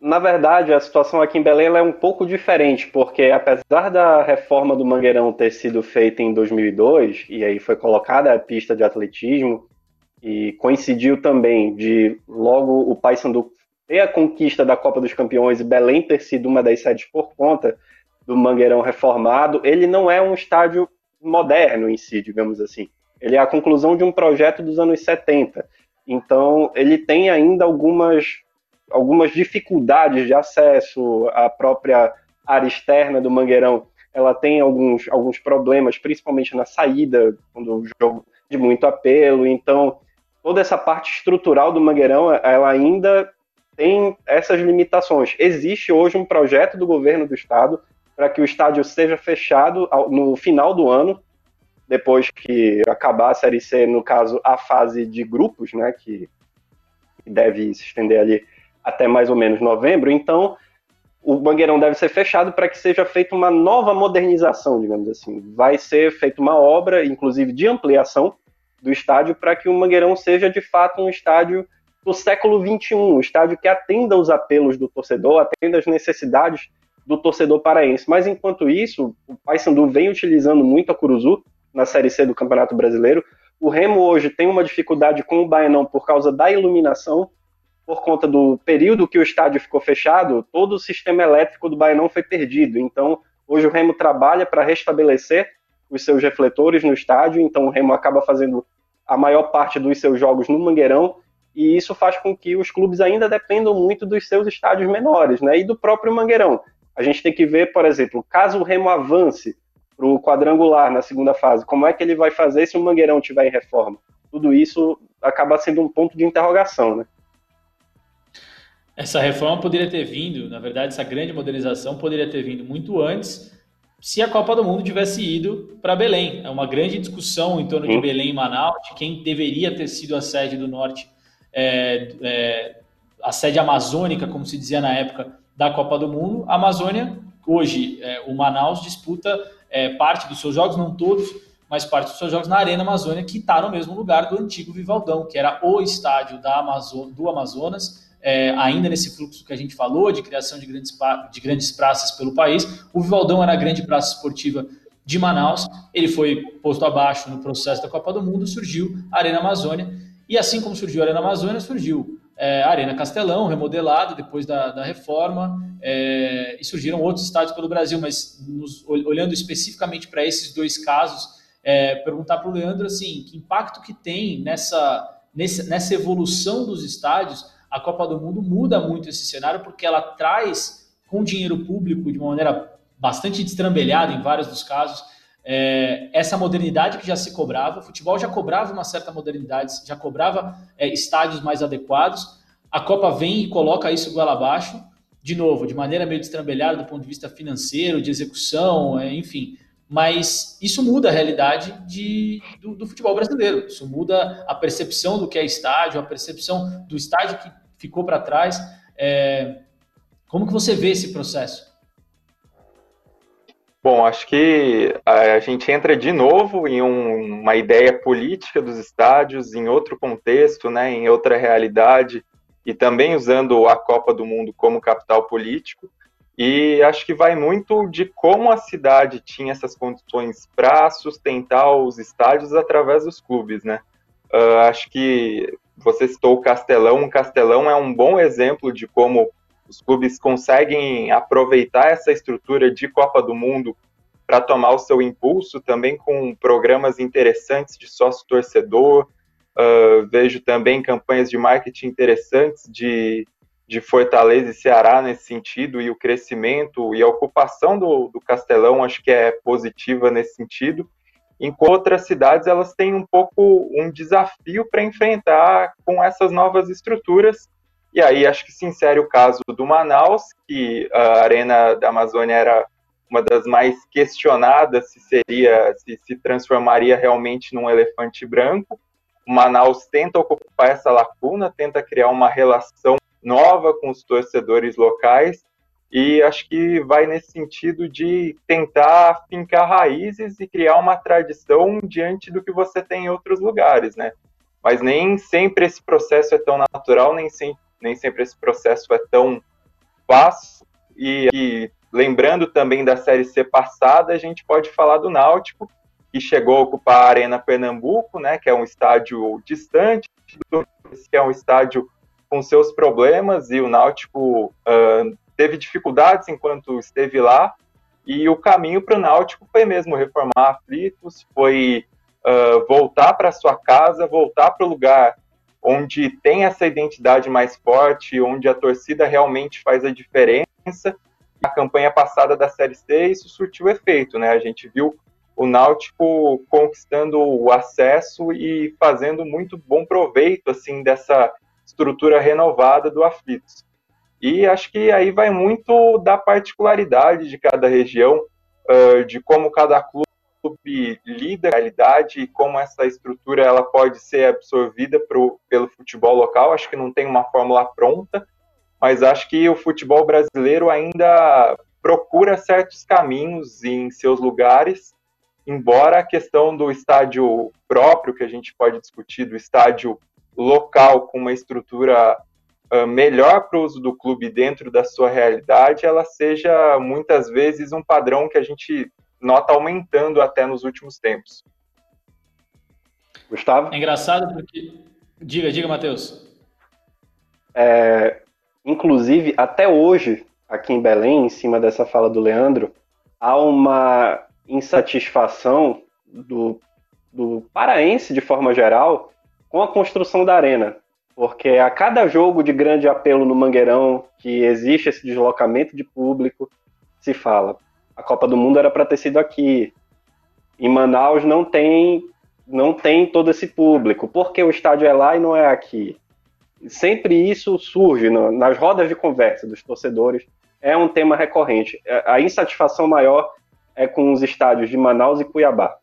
S2: Na verdade, a situação aqui em Belém é um pouco diferente, porque apesar da reforma do Mangueirão ter sido feita em 2002, e aí foi colocada a pista de atletismo, e coincidiu também de logo o Paysandu ter a conquista da Copa dos Campeões e Belém ter sido uma das sedes por conta do Mangueirão reformado, ele não é um estádio moderno em si, digamos assim. Ele é a conclusão de um projeto dos anos 70. Então, ele tem ainda algumas algumas dificuldades de acesso à própria área externa do Mangueirão. Ela tem alguns, alguns problemas, principalmente na saída, quando o jogo de muito apelo. Então, toda essa parte estrutural do Mangueirão, ela ainda tem essas limitações. Existe hoje um projeto do governo do estado para que o estádio seja fechado no final do ano, depois que acabar a Série C, no caso, a fase de grupos, né, que deve se estender ali até mais ou menos novembro, então o Mangueirão deve ser fechado para que seja feita uma nova modernização, digamos assim. Vai ser feita uma obra, inclusive de ampliação do estádio, para que o Mangueirão seja de fato um estádio do século XXI, um estádio que atenda os apelos do torcedor, atenda as necessidades do torcedor paraense. Mas enquanto isso, o Paysandu vem utilizando muito a Curuzu na Série C do Campeonato Brasileiro. O Remo hoje tem uma dificuldade com o Baianão por causa da iluminação por conta do período que o estádio ficou fechado, todo o sistema elétrico do Baianão foi perdido. Então, hoje o Remo trabalha para restabelecer os seus refletores no estádio, então o Remo acaba fazendo a maior parte dos seus jogos no Mangueirão, e isso faz com que os clubes ainda dependam muito dos seus estádios menores, né, e do próprio Mangueirão. A gente tem que ver, por exemplo, caso o Remo avance para o quadrangular na segunda fase, como é que ele vai fazer se o Mangueirão tiver em reforma? Tudo isso acaba sendo um ponto de interrogação, né?
S1: Essa reforma poderia ter vindo, na verdade, essa grande modernização poderia ter vindo muito antes, se a Copa do Mundo tivesse ido para Belém. É uma grande discussão em torno de Belém e Manaus, de quem deveria ter sido a sede do Norte, é, é, a sede amazônica, como se dizia na época da Copa do Mundo. A Amazônia, hoje, é, o Manaus disputa é, parte dos seus jogos, não todos, mas parte dos seus jogos na Arena Amazônia, que está no mesmo lugar do antigo Vivaldão, que era o estádio da Amazo do Amazonas é, ainda nesse fluxo que a gente falou de criação de grandes, de grandes praças pelo país. O Vivaldão era a grande praça esportiva de Manaus, ele foi posto abaixo no processo da Copa do Mundo, surgiu a Arena Amazônia, e assim como surgiu a Arena Amazônia, surgiu é, a Arena Castelão, remodelado depois da, da reforma, é, e surgiram outros estádios pelo Brasil, mas nos, olhando especificamente para esses dois casos, é, perguntar para o Leandro assim, que impacto que tem nessa, nessa, nessa evolução dos estádios a Copa do Mundo muda muito esse cenário porque ela traz com dinheiro público de uma maneira bastante destrambelhada em vários dos casos é, essa modernidade que já se cobrava. O futebol já cobrava uma certa modernidade, já cobrava é, estádios mais adequados. A Copa vem e coloca isso goela abaixo, de novo, de maneira meio destrambelhada do ponto de vista financeiro, de execução, é, enfim. Mas isso muda a realidade de, do, do, futebol brasileiro. Isso muda a percepção do que é estádio, a percepção do estádio que ficou para trás. É, como que você vê esse processo?
S3: Bom, acho que a gente entra de novo em um, uma ideia política dos estádios, em outro contexto, né, em outra realidade, e também usando a Copa do Mundo como capital político. E acho que vai muito de como a cidade tinha essas condições para sustentar os estádios através dos clubes, né? Uh, acho que você citou o Castelão. O Castelão é um bom exemplo de como os clubes conseguem aproveitar essa estrutura de Copa do Mundo para tomar o seu impulso, também com programas interessantes de sócio-torcedor. Uh, vejo também campanhas de marketing interessantes de, de Fortaleza e Ceará nesse sentido, e o crescimento e a ocupação do, do Castelão acho que é positiva nesse sentido enquanto outras cidades elas têm um pouco um desafio para enfrentar com essas novas estruturas E aí acho que se insere o caso do Manaus, que a Arena da Amazônia era uma das mais questionadas se seria, se se transformaria realmente num elefante branco. O Manaus tenta ocupar essa lacuna, tenta criar uma relação nova com os torcedores locais e acho que vai nesse sentido de tentar fincar raízes e criar uma tradição diante do que você tem em outros lugares, né? Mas nem sempre esse processo é tão natural, nem, nem sempre esse processo é tão fácil. E, e lembrando também da Série C passada, a gente pode falar do Náutico, que chegou a ocupar a Arena Pernambuco, né, que é um estádio distante, que é um estádio com seus problemas, e o Náutico uh, teve dificuldades enquanto esteve lá, e o caminho para o Náutico foi mesmo reformar aflitos, foi uh, voltar para sua casa, voltar para o lugar onde tem essa identidade mais forte, onde a torcida realmente faz a diferença. A campanha passada da Série C, isso surtiu efeito, né? A gente viu o Náutico conquistando o acesso e fazendo muito bom proveito, assim, dessa estrutura renovada do Aflitos. E acho que aí vai muito da particularidade de cada região, de como cada clube lida a realidade e como essa estrutura ela pode ser absorvida pro, pelo futebol local. Acho que não tem uma fórmula pronta, mas acho que o futebol brasileiro ainda procura certos caminhos em seus lugares, embora a questão do estádio próprio, que a gente pode discutir, do estádio local com uma estrutura melhor para o uso do clube dentro da sua realidade, ela seja muitas vezes um padrão que a gente nota aumentando até nos últimos tempos.
S1: Gustavo? É engraçado porque. Diga, diga, Matheus.
S2: É, inclusive, até hoje, aqui em Belém, em cima dessa fala do Leandro, há uma insatisfação do, do paraense, de forma geral, com a construção da arena. Porque a cada jogo de grande apelo no Mangueirão, que existe esse deslocamento de público, se fala: a Copa do Mundo era para ter sido aqui. Em Manaus não tem não tem todo esse público. Porque o estádio é lá e não é aqui? Sempre isso surge no, nas rodas de conversa dos torcedores. É um tema recorrente. A insatisfação maior é com os estádios de Manaus e Cuiabá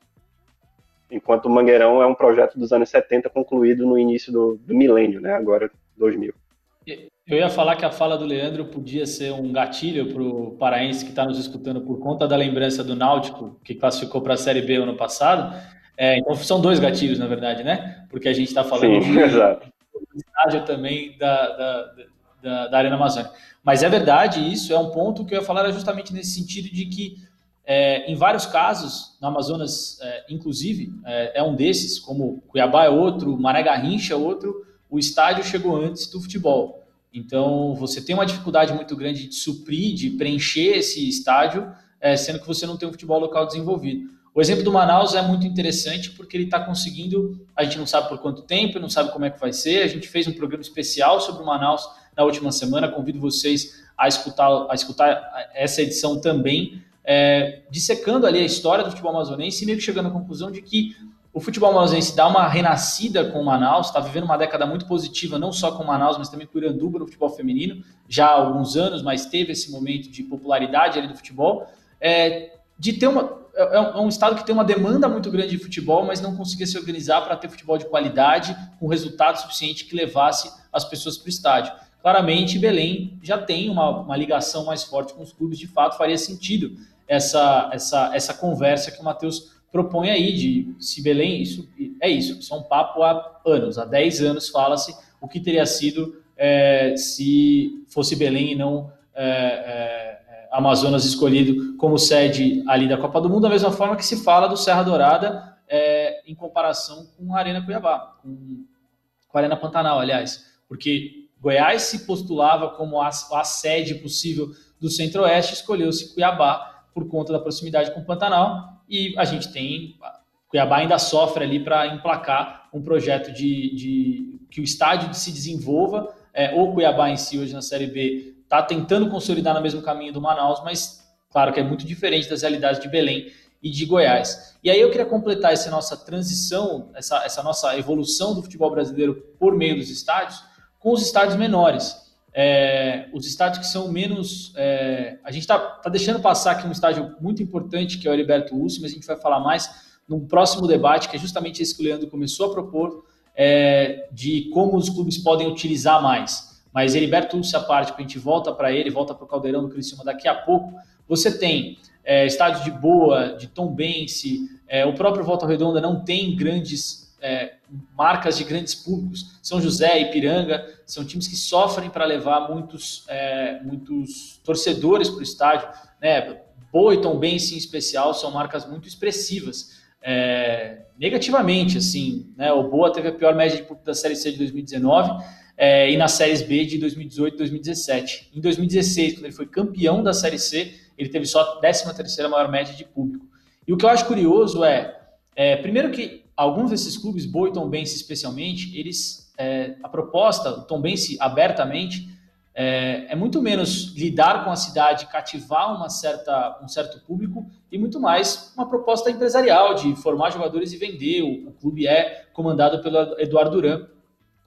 S2: enquanto o Mangueirão é um projeto dos anos 70 concluído no início do, do milênio, né? Agora 2000.
S1: Eu ia falar que a fala do Leandro podia ser um gatilho para o paraense que está nos escutando por conta da lembrança do Náutico, que classificou para a Série B ano passado. É, então são dois gatilhos, na verdade, né? Porque a gente está falando
S2: Sim, do
S1: estádio também da, da, da, da Arena Amazônica. Mas é verdade, isso é um ponto que eu ia falar justamente nesse sentido de que é, em vários casos, no Amazonas, é, inclusive, é, é, um desses, como Cuiabá é outro, Maré Garrincha é outro, o estádio chegou antes do futebol. Então, você tem uma dificuldade muito grande de suprir, de preencher esse estádio, é, sendo que você não tem um futebol local desenvolvido. O exemplo do Manaus é muito interessante porque ele está conseguindo, a gente não sabe por quanto tempo, não sabe como é que vai ser. A gente fez um programa especial sobre o Manaus na última semana, convido vocês a escutar, a escutar essa edição também é, dissecando ali a história do futebol amazonense e meio que chegando à conclusão de que o futebol amazonense dá uma renascida com o Manaus, está vivendo uma década muito positiva, não só com o Manaus, mas também com o Iranduba no futebol feminino, já há alguns anos, mas teve esse momento de popularidade ali do futebol, é, de ter uma, é, é um estado que tem uma demanda muito grande de futebol, mas não conseguia se organizar para ter futebol de qualidade, com resultado suficiente que levasse as pessoas para o estádio. Claramente, Belém já tem uma, uma ligação mais forte com os clubes, de fato faria sentido essa, essa, essa conversa que o Matheus propõe aí de se Belém, isso é isso, isso é um papo há anos, há 10 anos fala-se o que teria sido é, se fosse Belém e não é, é, Amazonas escolhido como sede ali da Copa do Mundo, da mesma forma que se fala do Serra Dourada é, em comparação com a Arena Cuiabá, com, com a Arena Pantanal, aliás, porque Goiás se postulava como a, a sede possível do Centro-Oeste, escolheu-se Cuiabá por conta da proximidade com o Pantanal, e a gente tem. Cuiabá ainda sofre ali para emplacar um projeto de, de, que o estádio se desenvolva. É, o Cuiabá em si, hoje na Série B, está tentando consolidar no mesmo caminho do Manaus, mas claro que é muito diferente das realidades de Belém e de Goiás. E aí eu queria completar essa nossa transição, essa, essa nossa evolução do futebol brasileiro por meio dos estádios, com os estádios menores. É, os estádios que são menos. É, a gente está tá deixando passar aqui um estádio muito importante, que é o Heriberto Ussi, mas a gente vai falar mais num próximo debate, que é justamente esse que o Leandro começou a propor, é, de como os clubes podem utilizar mais. Mas Heriberto Ussi, a parte, que a gente volta para ele, volta para o Caldeirão do Criciúma daqui a pouco. Você tem é, estádio de Boa, de Tom Bense, é, o próprio Volta Redonda não tem grandes é, marcas de grandes públicos. São José, Ipiranga, são times que sofrem para levar muitos, é, muitos torcedores para o estádio. Né? Boa e Tom Bense, em especial, são marcas muito expressivas. É, negativamente, assim, né? o Boa teve a pior média de público da Série C de 2019 é, e na Série B de 2018 e 2017. Em 2016, quando ele foi campeão da Série C, ele teve só a 13 terceira maior média de público. E o que eu acho curioso é, é primeiro que alguns desses clubes, Boa e Tombense especialmente, eles, é, a proposta, o Tombense abertamente, é, é, muito menos lidar com a cidade, cativar uma certa, um certo público e muito mais uma proposta empresarial de formar jogadores e vender. O, o clube é comandado pelo Eduardo Duran,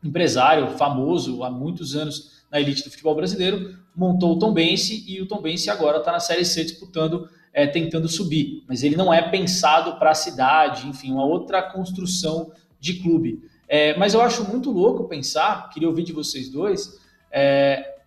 S1: empresário famoso há muitos anos na elite do futebol brasileiro, montou o Tombense e o Tombense agora está na Série C disputando, é, tentando subir. Mas ele não é pensado para a cidade, enfim, uma outra construção de clube. É, mas eu acho muito louco pensar, queria ouvir de vocês dois, é,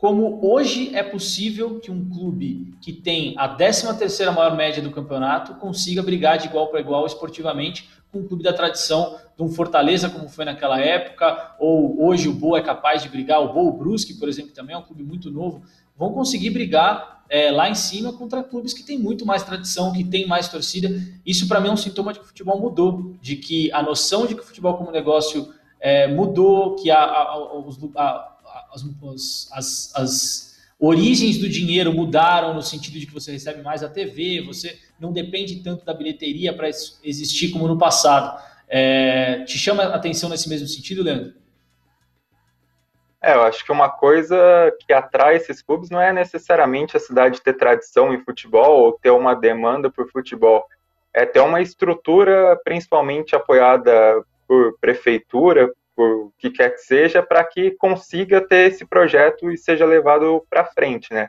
S1: como hoje é possível que um clube que tem a 13 terceira maior média do campeonato consiga brigar de igual para igual esportivamente um clube da tradição de um Fortaleza, como foi naquela época, ou hoje o Boa é capaz de brigar, o Boa o Brusque, por exemplo, também é um clube muito novo, vão conseguir brigar é, lá em cima contra clubes que têm muito mais tradição, que têm mais torcida. Isso, para mim, é um sintoma de que o futebol mudou, de que a noção de que o futebol como negócio é, mudou, que a, a, a, as, as, as origens do dinheiro mudaram no sentido de que você recebe mais a TV, você não depende tanto da bilheteria para existir como no passado. É, te chama a atenção nesse mesmo sentido, Leandro?
S3: É, eu acho que uma coisa que atrai esses clubes não é necessariamente a cidade ter tradição em futebol ou ter uma demanda por futebol. É ter uma estrutura, principalmente apoiada por prefeitura, por o que quer que seja, para que consiga ter esse projeto e seja levado para frente, né?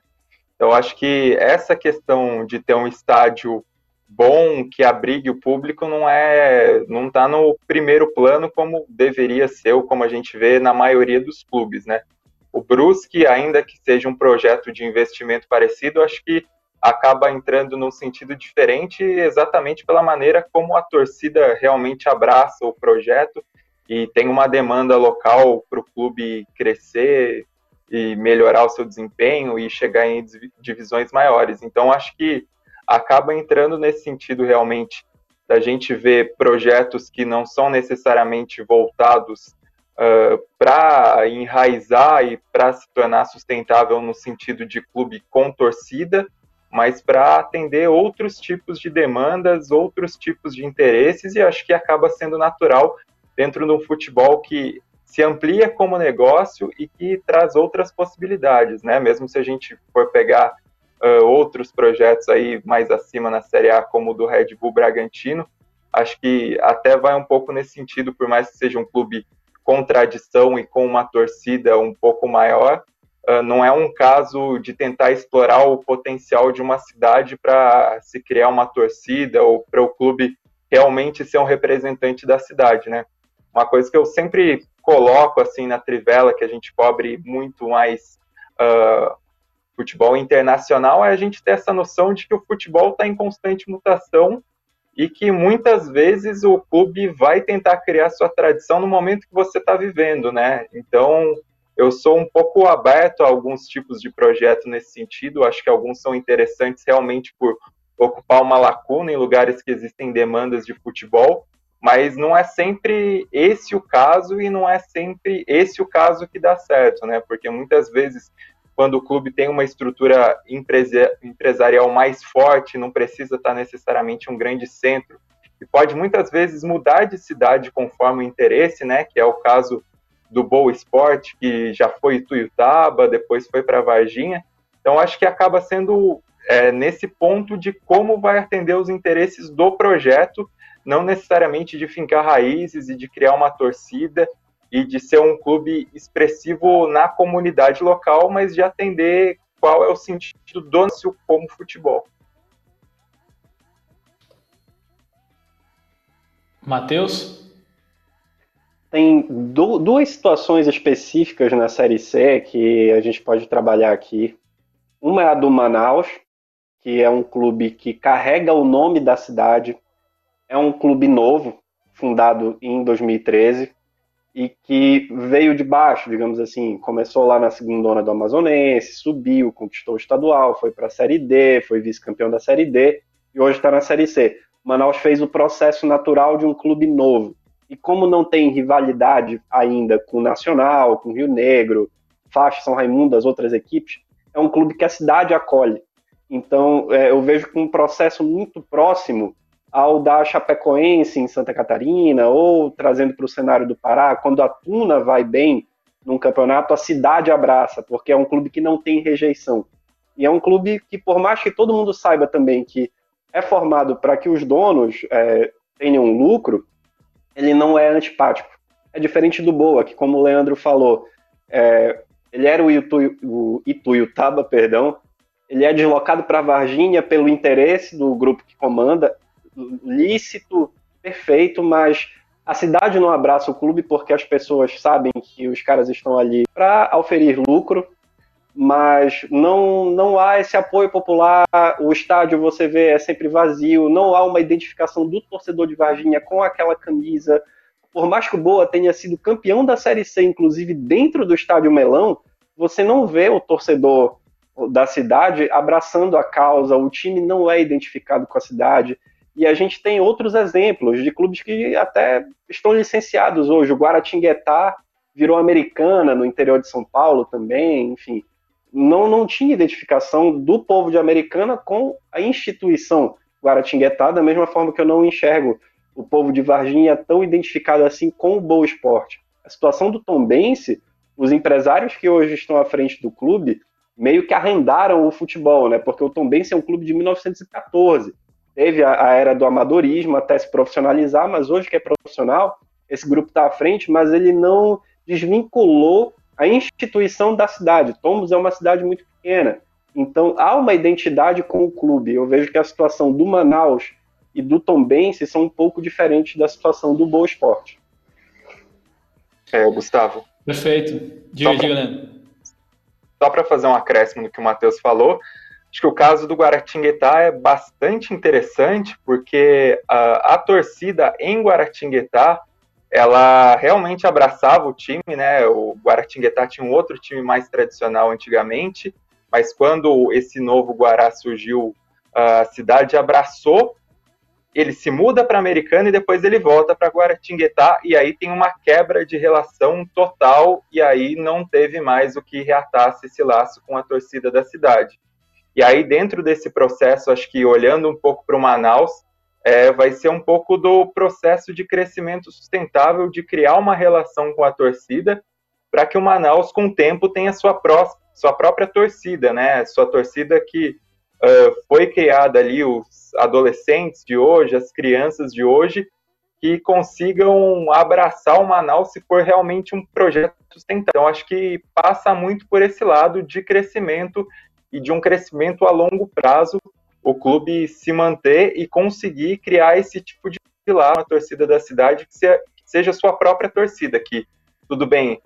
S3: Então, acho que essa questão de ter um estádio bom que abrigue o público não é não está no primeiro plano como deveria ser ou como a gente vê na maioria dos clubes, né? O Brusque, ainda que seja um projeto de investimento parecido, acho que acaba entrando num sentido diferente exatamente pela maneira como a torcida realmente abraça o projeto e tem uma demanda local para o clube crescer e melhorar o seu desempenho e chegar em divisões maiores. Então, acho que acaba entrando nesse sentido realmente da gente ver projetos que não são necessariamente voltados uh, para enraizar e para se tornar sustentável no sentido de clube com torcida, mas para atender outros tipos de demandas, outros tipos de interesses, e acho que acaba sendo natural dentro de um futebol que se amplia como negócio e que traz outras possibilidades, né? Mesmo se a gente for pegar uh, outros projetos aí mais acima na Série A, como o do Red Bull Bragantino, acho que até vai um pouco nesse sentido, por mais que seja um clube com tradição e com uma torcida um pouco maior, uh, não é um caso de tentar explorar o potencial de uma cidade para se criar uma torcida ou para o clube realmente ser um representante da cidade, né? Uma coisa que eu sempre coloco assim na trivela, que a gente cobre muito mais uh, futebol internacional, é a gente ter essa noção de que o futebol está em constante mutação e que muitas vezes o clube vai tentar criar sua tradição no momento que você está vivendo, né? Então, eu sou um pouco aberto a alguns tipos de projeto nesse sentido, acho que alguns são interessantes realmente por ocupar uma lacuna em lugares que existem demandas de futebol, mas não é sempre esse o caso e não é sempre esse o caso que dá certo, né? Porque muitas vezes, quando o clube tem uma estrutura empresarial mais forte, não precisa estar necessariamente um grande centro, e pode muitas vezes mudar de cidade conforme o interesse, né? Que é o caso do Boa Esporte, que já foi Tuiutaba, depois foi para Varginha. Então, acho que acaba sendo é, nesse ponto de como vai atender os interesses do projeto não necessariamente de fincar raízes e de criar uma torcida e de ser um clube expressivo na comunidade local, mas de atender qual é o sentido do negócio como futebol.
S1: Matheus?
S2: Tem duas situações específicas na Série C que a gente pode trabalhar aqui. Uma é a do Manaus, que é um clube que carrega o nome da cidade. É um clube novo, fundado em 2013 e que veio de baixo, digamos assim, começou lá na segunda do Amazonense, subiu, conquistou o estadual, foi para a Série D, foi vice-campeão da Série D e hoje está na Série C. Manaus fez o processo natural de um clube novo. E como não tem rivalidade ainda com o Nacional, com o Rio Negro, Faixa, São Raimundo, as outras equipes, é um clube que a cidade acolhe. Então, é, eu vejo com um processo muito próximo ao da Chapecoense em Santa Catarina, ou trazendo para o cenário do Pará, quando a Tuna vai bem num campeonato, a cidade abraça, porque é um clube que não tem rejeição. E é um clube que, por mais que todo mundo saiba também que é formado para que os donos é, tenham lucro, ele não é antipático. É diferente do Boa, que, como o Leandro falou, é, ele era o, Itu, o Ituiutaba, perdão, ele é deslocado para Varginha pelo interesse do grupo que comanda, lícito, perfeito, mas a cidade não abraça o clube porque as pessoas sabem que os caras estão ali para oferir lucro, mas não, não há esse apoio popular. O estádio você vê é sempre vazio, não há uma identificação do torcedor de Varginha com aquela camisa. Por mais que o Boa tenha sido campeão da Série C, inclusive dentro do estádio Melão, você não vê o torcedor da cidade abraçando a causa, o time não é identificado com a cidade. E a gente tem outros exemplos de clubes que até estão licenciados hoje. O Guaratinguetá virou americana no interior de São Paulo também, enfim. Não, não tinha identificação do povo de Americana com a instituição Guaratinguetá, da mesma forma que eu não enxergo o povo de Varginha tão identificado assim com o Boa Esporte. A situação do Tombense, os empresários que hoje estão à frente do clube meio que arrendaram o futebol, né? Porque o Tombense é um clube de 1914 teve a, a, era do amadorismo até se profissionalizar, mas hoje que é profissional, esse grupo está à frente, mas ele não desvinculou a instituição da cidade. Tomos é uma cidade muito pequena, então há uma identidade com o clube. Eu vejo que a situação do Manaus e do Tombense são um pouco diferentes da situação do Boa Esporte.
S3: É, Gustavo.
S1: Perfeito. Diga, diga, Leandro.
S3: Só para fazer um acréscimo no que o Matheus falou, Acho que o caso do Guaratinguetá é bastante interessante, porque a, a torcida em Guaratinguetá, ela realmente abraçava o time, né? O Guaratinguetá tinha um outro time mais tradicional antigamente, mas quando esse novo Guará surgiu, a cidade abraçou, ele se muda para Americana e depois ele volta para Guaratinguetá, e aí tem uma quebra de relação total, e aí não teve mais o que reatasse esse laço com a torcida da cidade. E aí, dentro desse processo, acho que olhando um pouco para o Manaus, é, vai ser um pouco do processo de crescimento sustentável, de criar uma relação com a torcida, para que o Manaus, com o tempo, tenha sua, pró sua própria torcida, né? Sua torcida que uh, foi criada ali, os adolescentes de hoje, as crianças de hoje, que consigam abraçar o Manaus se for realmente um projeto sustentável. Então, acho que passa muito por esse lado de crescimento e de um crescimento a longo prazo, o clube se manter e conseguir criar esse tipo de pilar na torcida da cidade que seja sua própria torcida, que tudo bem,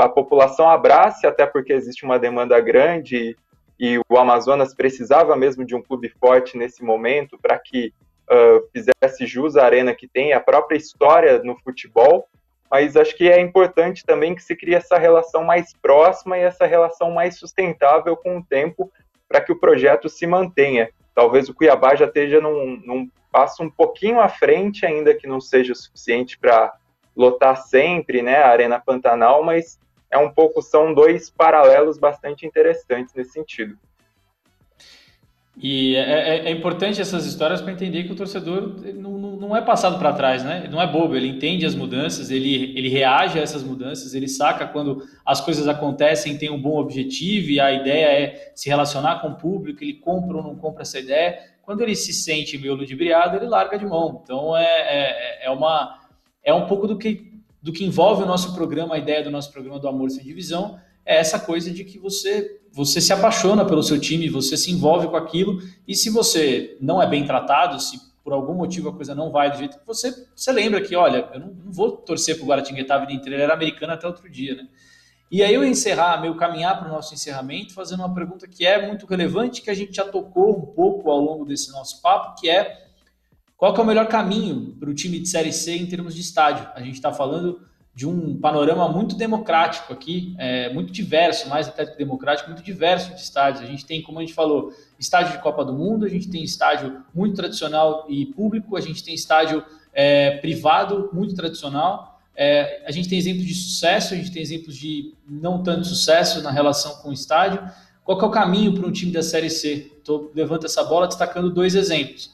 S3: a população abrace, até porque existe uma demanda grande e o Amazonas precisava mesmo de um clube forte nesse momento para que uh, fizesse jus à arena que tem, a própria história no futebol, mas acho que é importante também que se crie essa relação mais próxima e essa relação mais sustentável com o tempo para que o projeto se mantenha. Talvez o Cuiabá já esteja num, num passo um pouquinho à frente, ainda que não seja suficiente para lotar sempre né, a Arena Pantanal, mas é um pouco, são dois paralelos bastante interessantes nesse sentido.
S1: E é, é, é, importante essas histórias para entender que o torcedor não, não é passado para trás, né? Ele não é bobo, ele entende as mudanças, ele, ele reage a essas mudanças, ele saca quando as coisas acontecem, tem um bom objetivo e a ideia é se relacionar com o público, ele compra ou não compra essa ideia. Quando ele se sente meio ludibriado, ele larga de mão. Então é, é, é, uma, é um pouco do que do que envolve o nosso programa, a ideia do nosso programa do Amor Sem Divisão, é essa coisa de que você você se apaixona pelo seu time, você se envolve com aquilo, e se você não é bem tratado, se por algum motivo a coisa não vai do jeito que você, você lembra que, olha, eu não, não vou torcer para o Guaratinguetá a vida inteira, ele era americano até outro dia, né? E aí eu encerrar, meio caminhar para o nosso encerramento, fazendo uma pergunta que é muito relevante, que a gente já tocou um pouco ao longo desse nosso papo, que é qual que é o melhor caminho para o time de Série C em termos de estádio? A gente está falando de um panorama muito democrático aqui, é, muito diverso, mais até que democrático, muito diverso de estádios. A gente tem, como a gente falou, estádio de Copa do Mundo, a gente tem estádio muito tradicional e público, a gente tem estádio é, privado muito tradicional, é, a gente tem exemplos de sucesso, a gente tem exemplos de não tanto sucesso na relação com o estádio. Qual é o caminho para um time da Série C? Tô, levanto essa bola destacando dois exemplos.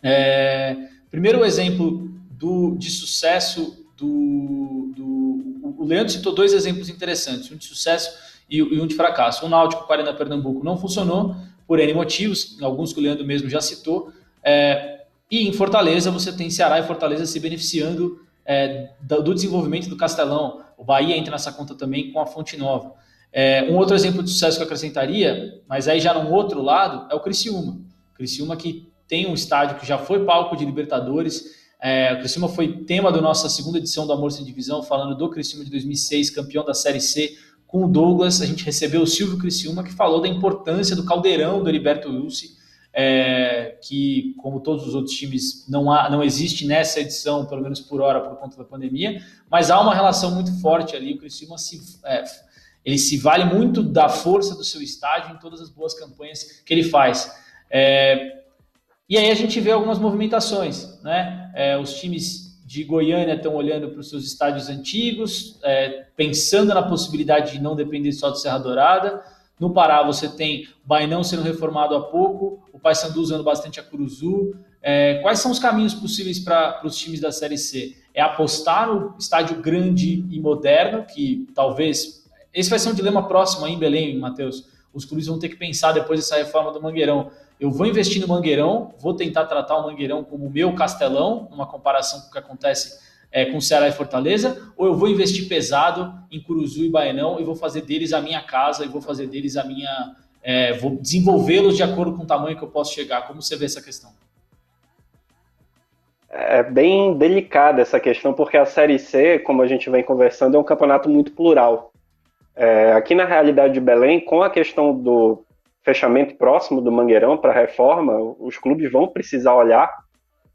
S1: É, primeiro, o exemplo do, de sucesso do, do, O Leandro citou dois exemplos interessantes, um de sucesso e, e um de fracasso. O Náutico, com Arena Pernambuco, não funcionou por N motivos, alguns que o Leandro mesmo já citou. É, e em Fortaleza, você tem Ceará e Fortaleza se beneficiando é, do desenvolvimento do Castelão. O Bahia entra nessa conta também com a Fonte Nova. É, um outro exemplo de sucesso que eu acrescentaria, mas aí já num outro lado, é o Criciúma. Criciúma que tem um estádio que já foi palco de Libertadores, é, o Criciúma foi tema da nossa segunda edição do Amor Sem Divisão, falando do Criciúma de 2006, campeão da Série C, com o Douglas. A gente recebeu o Silvio Criciúma, que falou da importância do caldeirão do Heriberto Wilson, é, que, como todos os outros times, não, há, não existe nessa edição, pelo menos por hora, por conta da pandemia, mas há uma relação muito forte ali. O Criciúma se, é, ele se vale muito da força do seu estádio em todas as boas campanhas que ele faz. É, e aí a gente vê algumas movimentações, né? É, os times de Goiânia estão olhando para os seus estádios antigos, é, pensando na possibilidade de não depender só do Serra Dourada. No Pará você tem o Bainão sendo reformado há pouco, o Paysandu usando bastante a Curuzu. É, quais são os caminhos possíveis para os times da Série C? É apostar no estádio grande e moderno, que talvez... Esse vai ser um dilema próximo aí em Belém, Matheus. Os clubes vão ter que pensar depois dessa reforma do Mangueirão eu vou investir no Mangueirão, vou tentar tratar o Mangueirão como o meu castelão, numa comparação com o que acontece é, com Ceará e Fortaleza, ou eu vou investir pesado em Curuzu e Baenão e vou fazer deles a minha casa e vou fazer deles a minha. É, vou desenvolvê-los de acordo com o tamanho que eu posso chegar. Como você vê essa questão?
S2: É bem delicada essa questão, porque a Série C, como a gente vem conversando, é um campeonato muito plural. É, aqui na realidade de Belém, com a questão do fechamento próximo do Mangueirão para a reforma, os clubes vão precisar olhar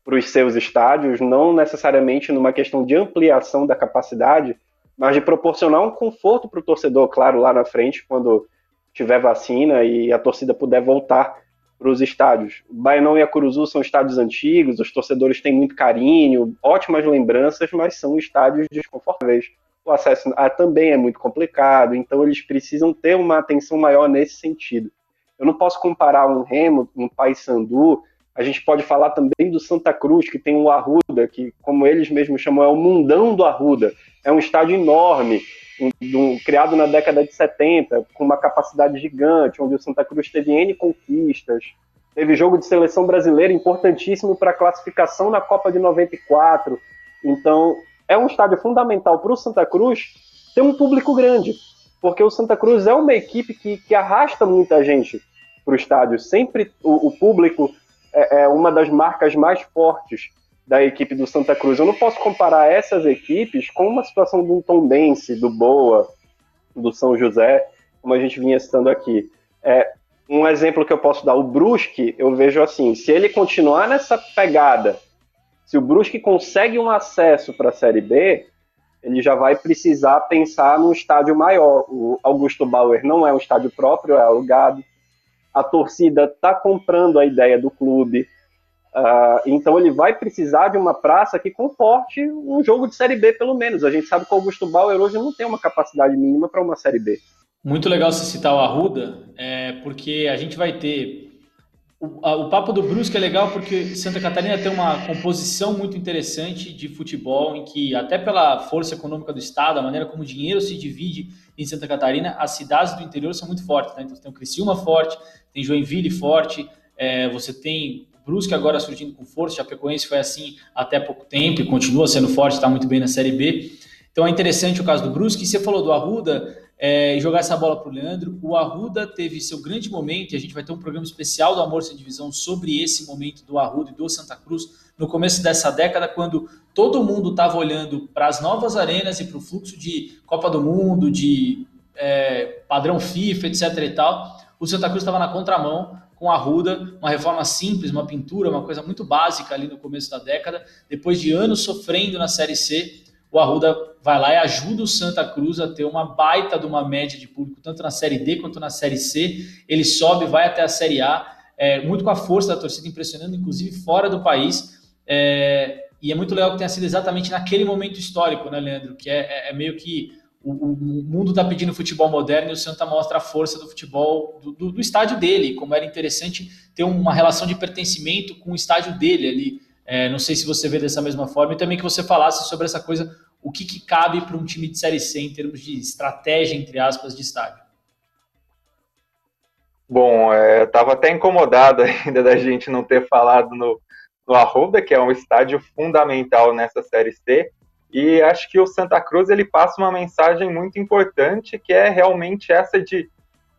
S2: para os seus estádios, não necessariamente numa questão de ampliação da capacidade, mas de proporcionar um conforto para o torcedor, claro, lá na frente, quando tiver vacina e a torcida puder voltar para os estádios. O Baianão e a Curuzu são estádios antigos, os torcedores têm muito carinho, ótimas lembranças, mas são estádios desconfortáveis. O acesso também é muito complicado, então eles precisam ter uma atenção maior nesse sentido. Eu não posso comparar um Remo, um Paysandu. A gente pode falar também do Santa Cruz, que tem o Arruda, que, como eles mesmos chamam, é o mundão do Arruda. É um estádio enorme, um, um, criado na década de 70, com uma capacidade gigante, onde o Santa Cruz teve N conquistas. Teve jogo de seleção brasileira importantíssimo para a classificação na Copa de 94. Então, é um estádio fundamental para o Santa Cruz ter um público grande, porque o Santa Cruz é uma equipe que, que arrasta muita gente para o estádio. Sempre o, o público é, é, uma das marcas mais fortes da equipe do Santa Cruz. Eu não posso comparar essas equipes com uma situação do Tom Bense, do Boa, do São José, como a gente vinha citando aqui. É, um exemplo que eu posso dar, o Brusque, eu vejo assim, se ele continuar nessa pegada, se o Brusque consegue um acesso para a Série B, ele já vai precisar pensar num estádio maior. O Augusto Bauer não é um estádio próprio, é alugado a torcida está comprando a ideia do clube. Uh, então ele vai precisar de uma praça que comporte um jogo de Série B, pelo menos. A gente sabe que o Augusto Bauer hoje não tem uma capacidade mínima para uma Série B.
S1: Muito legal você citar o Arruda, é, porque a gente vai ter. O, papo do Brusque é legal porque Santa Catarina tem uma composição muito interessante de futebol, em que, até pela força econômica do Estado, a maneira como o dinheiro se divide em Santa Catarina, as cidades do interior são muito fortes. Né? Então, tem o Criciúma forte, tem Joinville forte, é, você tem Brusque agora surgindo com força, Chapecoense foi assim até pouco tempo e continua sendo forte, está muito bem na Série B. Então é interessante o caso do Brusque. E você falou do Arruda, é, jogar essa bola para o Leandro. O Arruda teve seu grande momento, e a gente vai ter um programa especial do Amor Sem Divisão sobre esse momento do Arruda e do Santa Cruz, no começo dessa década, quando todo mundo estava olhando para as novas arenas e para o fluxo de Copa do Mundo, de é, padrão FIFA, etc. e tal. O Santa Cruz estava na contramão com a Arruda, uma reforma simples, uma pintura, uma coisa muito básica ali no começo da década. Depois de anos sofrendo na Série C, o Arruda vai lá e ajuda o Santa Cruz a ter uma baita de uma média de público, tanto na Série D quanto na Série C. Ele sobe, vai até a Série A, é, muito com a força da torcida, impressionando, inclusive fora do país. É, e é muito legal que tenha sido exatamente naquele momento histórico, né, Leandro? Que é, é, é meio que o, o mundo está pedindo futebol moderno e o Santa mostra a força do futebol, do, do, do, estádio dele, como era interessante ter uma relação de pertencimento com o estádio dele ali. É, não sei se você vê dessa mesma forma, e também que você falasse sobre essa coisa, o que, que cabe para um time de Série C em termos de estratégia, entre aspas, de estádio.
S3: Bom, é, eu estava até incomodado ainda da gente não ter falado no, no Arruda, que é um estádio fundamental nessa Série C, e acho que o Santa Cruz ele passa uma mensagem muito importante, que é realmente essa de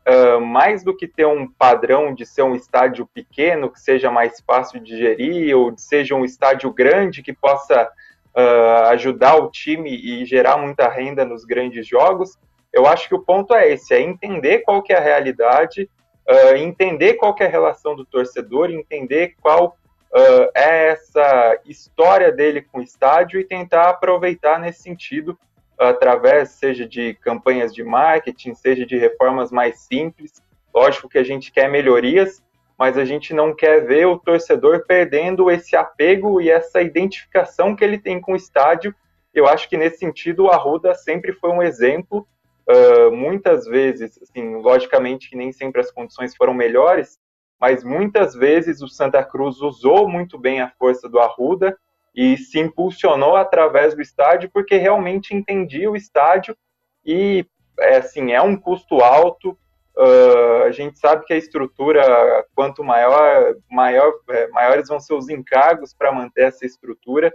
S3: uh, mais do que ter um padrão de ser um estádio pequeno, que seja mais fácil de gerir, ou de seja um estádio grande que possa uh, ajudar o time e gerar muita renda nos grandes jogos. Eu acho que o ponto é esse, é entender qual que é a realidade, uh, entender qual que é a relação do torcedor, entender qual é essa história dele com o estádio e tentar aproveitar nesse sentido, através, seja de campanhas de marketing, seja de reformas mais simples. Lógico que a gente quer melhorias, mas a gente não quer ver o torcedor perdendo esse apego e essa identificação que ele tem com o estádio. Eu acho que nesse sentido o Arruda sempre foi um exemplo. Uh, muitas vezes, assim, logicamente que nem sempre as condições foram melhores, mas muitas vezes o Santa Cruz usou muito bem a força do Arruda e se impulsionou através do estádio porque realmente entendia o estádio e é, assim é um custo alto. Uh, a gente sabe que a estrutura, quanto maior, maior é, maiores vão ser os encargos para manter essa estrutura.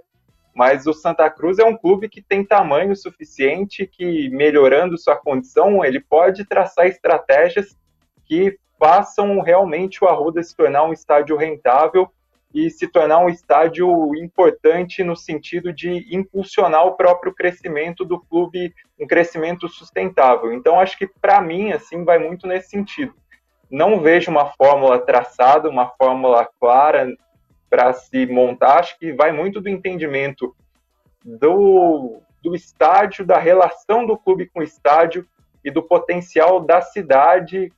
S3: Mas o Santa Cruz é um clube que tem tamanho suficiente que, melhorando sua condição, ele pode traçar estratégias que façam realmente o Arruda se tornar um estádio rentável e se tornar um estádio importante no sentido de impulsionar o próprio crescimento do clube, um crescimento sustentável. Então, acho que para mim, assim, vai muito nesse sentido. Não vejo uma fórmula traçada, uma fórmula clara para se montar. Acho que vai muito do entendimento do, do estádio, da relação do clube com o estádio e do potencial da cidade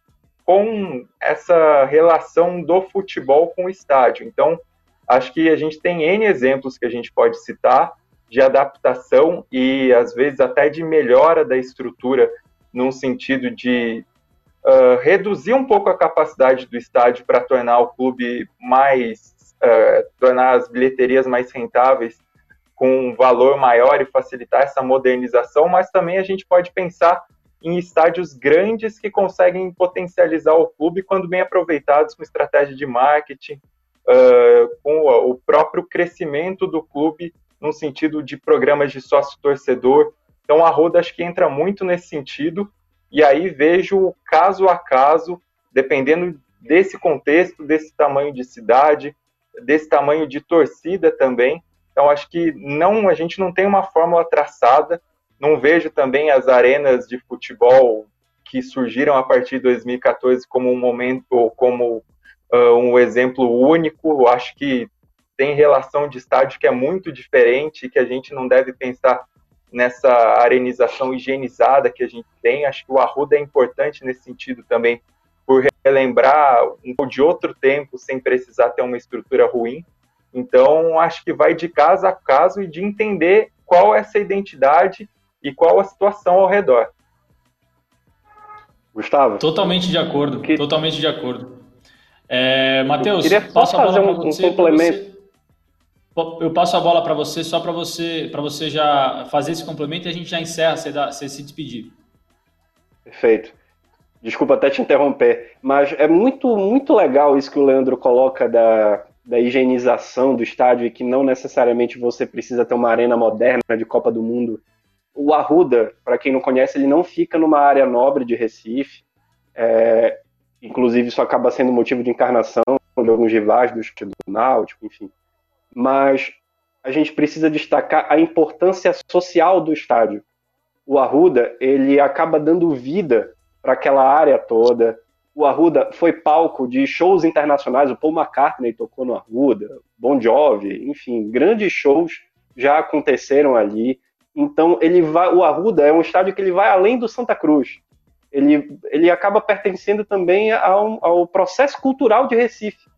S3: com essa relação do futebol com o estádio. Então, acho que a gente tem N exemplos que a gente pode citar de adaptação e, às vezes, até de melhora da estrutura, num sentido de uh, reduzir um pouco a capacidade do estádio para tornar o clube mais. Uh, tornar as bilheterias mais rentáveis com um valor maior e facilitar essa modernização, mas também a gente pode pensar em estádios grandes que conseguem potencializar o clube quando bem aproveitados com estratégia de marketing, uh, com o próprio crescimento do clube no sentido de programas de sócio-torcedor. Então a Roda acho que entra muito nesse sentido e aí vejo caso a caso, dependendo desse contexto, desse tamanho de cidade, desse tamanho de torcida também. Então acho que não a gente não tem uma fórmula traçada, não vejo também as arenas de futebol que surgiram a partir de 2014 como um momento, ou como uh, um exemplo único. Acho que tem relação de estádio que é muito diferente, que a gente não deve pensar nessa arenização higienizada que a gente tem. Acho que o Arruda é importante nesse sentido também, por relembrar um de outro tempo sem precisar ter uma estrutura ruim. Então, acho que vai de caso a caso e de entender qual é essa identidade e qual a situação ao redor.
S1: Gustavo? Totalmente de acordo, que... totalmente de acordo. É, Matheus, bola para você, um complemento. Você, eu passo a bola para você só para você, para você já fazer esse complemento e a gente já encerra, você, dá, você se despedir.
S2: Perfeito. Desculpa até te interromper, mas é muito, muito legal isso que o Leandro coloca da, da higienização do estádio e que não necessariamente você precisa ter uma arena moderna de Copa do Mundo o Arruda, para quem não conhece, ele não fica numa área nobre de Recife. É, inclusive, isso acaba sendo motivo de encarnação de alguns rivais do, do Náutico, enfim. Mas a gente precisa destacar a importância social do estádio. O Arruda, ele acaba dando vida para aquela área toda. O Arruda foi palco de shows internacionais, o Paul McCartney tocou no Arruda, Bon Jovi, enfim, grandes shows já aconteceram ali. Então, ele vai, o Arruda é um estádio que ele vai além do Santa Cruz. Ele, ele acaba pertencendo também ao, ao processo cultural de Recife.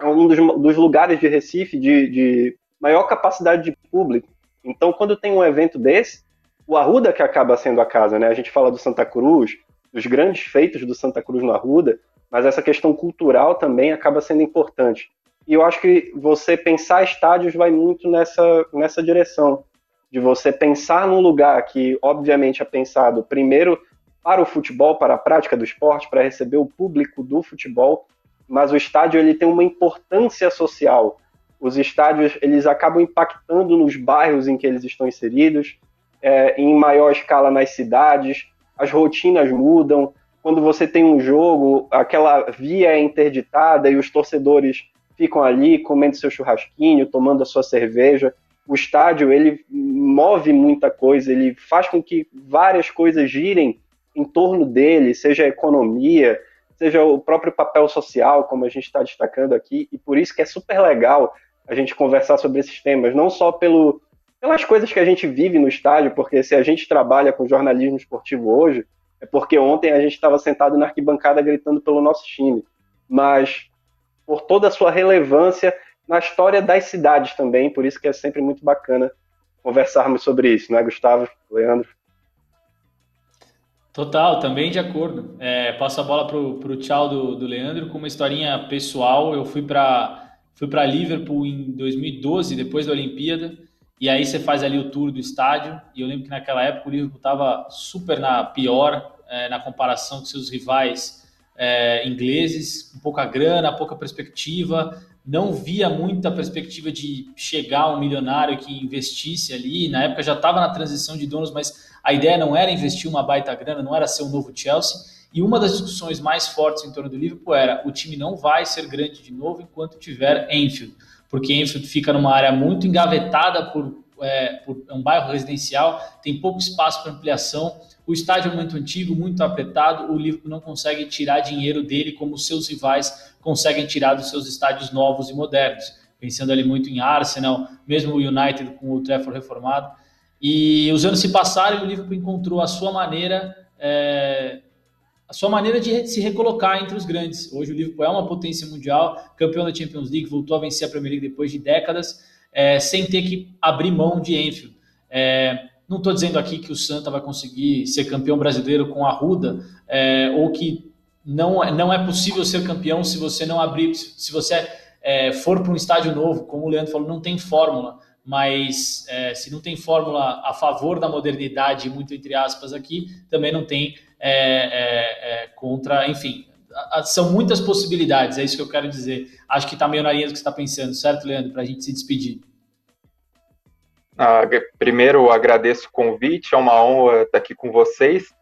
S2: É um dos, dos lugares de Recife de, de maior capacidade de público. Então, quando tem um evento desse, o Arruda que acaba sendo a casa, né? A gente fala do Santa Cruz, dos grandes feitos do Santa Cruz no Arruda, mas essa questão cultural também acaba sendo importante. E eu acho que você pensar estádios vai muito nessa, nessa direção, de você pensar num lugar que, obviamente, é pensado primeiro para o futebol, para a prática do esporte, para receber o público do futebol, mas o estádio ele tem uma importância social. Os estádios eles acabam impactando nos bairros em que eles estão inseridos, é, em maior escala nas cidades, as rotinas mudam. Quando você tem um jogo, aquela via é interditada e os torcedores ficam ali comendo seu churrasquinho, tomando a sua cerveja. O estádio ele move muita coisa, ele faz com que várias coisas girem em torno dele, seja a economia, seja o próprio papel social, como a gente está destacando aqui, e por isso que é super legal a gente conversar sobre esses temas, não só pelo, pelas coisas que a gente vive no estádio, porque se a gente trabalha com jornalismo esportivo hoje, é porque ontem a gente estava sentado na arquibancada gritando pelo nosso time, mas por toda a sua relevância na história das cidades também, por isso que é sempre muito bacana conversarmos sobre isso, não é, Gustavo, Leandro?
S1: Total, também de acordo. É, passo a bola pro, pro tchau do, do Leandro com uma historinha pessoal. Eu fui para fui para Liverpool em 2012, depois da Olimpíada, e aí você faz ali o tour do estádio. E eu lembro que naquela época o Liverpool estava super na pior é, na comparação com seus rivais é, ingleses, com pouca grana, pouca perspectiva. Não via muita perspectiva de chegar um milionário que investisse ali. Na época já estava na transição de donos, mas a ideia não era investir uma baita grana, não era ser um novo Chelsea. E uma das discussões mais fortes em torno do Liverpool era o time não vai ser grande de novo enquanto tiver Enfield, porque Enfield fica numa área muito engavetada por, é, por é um bairro residencial, tem pouco espaço para ampliação, o estádio é muito antigo, muito apertado, o Liverpool não consegue tirar dinheiro dele como seus rivais conseguem tirar dos seus estádios novos e modernos. Pensando ali muito em Arsenal, mesmo o United com o Trafford reformado. E os anos se passaram e o Liverpool encontrou a sua maneira, é, a sua maneira de se recolocar entre os grandes. Hoje o Liverpool é uma potência mundial, campeão da Champions League, voltou a vencer a Premier League depois de décadas, é, sem ter que abrir mão de Enfield. É, não estou dizendo aqui que o Santa vai conseguir ser campeão brasileiro com a Ruda, é, ou que não, não é possível ser campeão se você não abrir, se você é, for para um estádio novo, como o Leandro falou, não tem fórmula mas é, se não tem fórmula a favor da modernidade, muito entre aspas aqui, também não tem é, é, é contra, enfim, são muitas possibilidades, é isso que eu quero dizer. Acho que está meio na linha do que você está pensando, certo, Leandro, para a gente se despedir.
S3: Ah, primeiro, agradeço o convite, é uma honra estar aqui com vocês.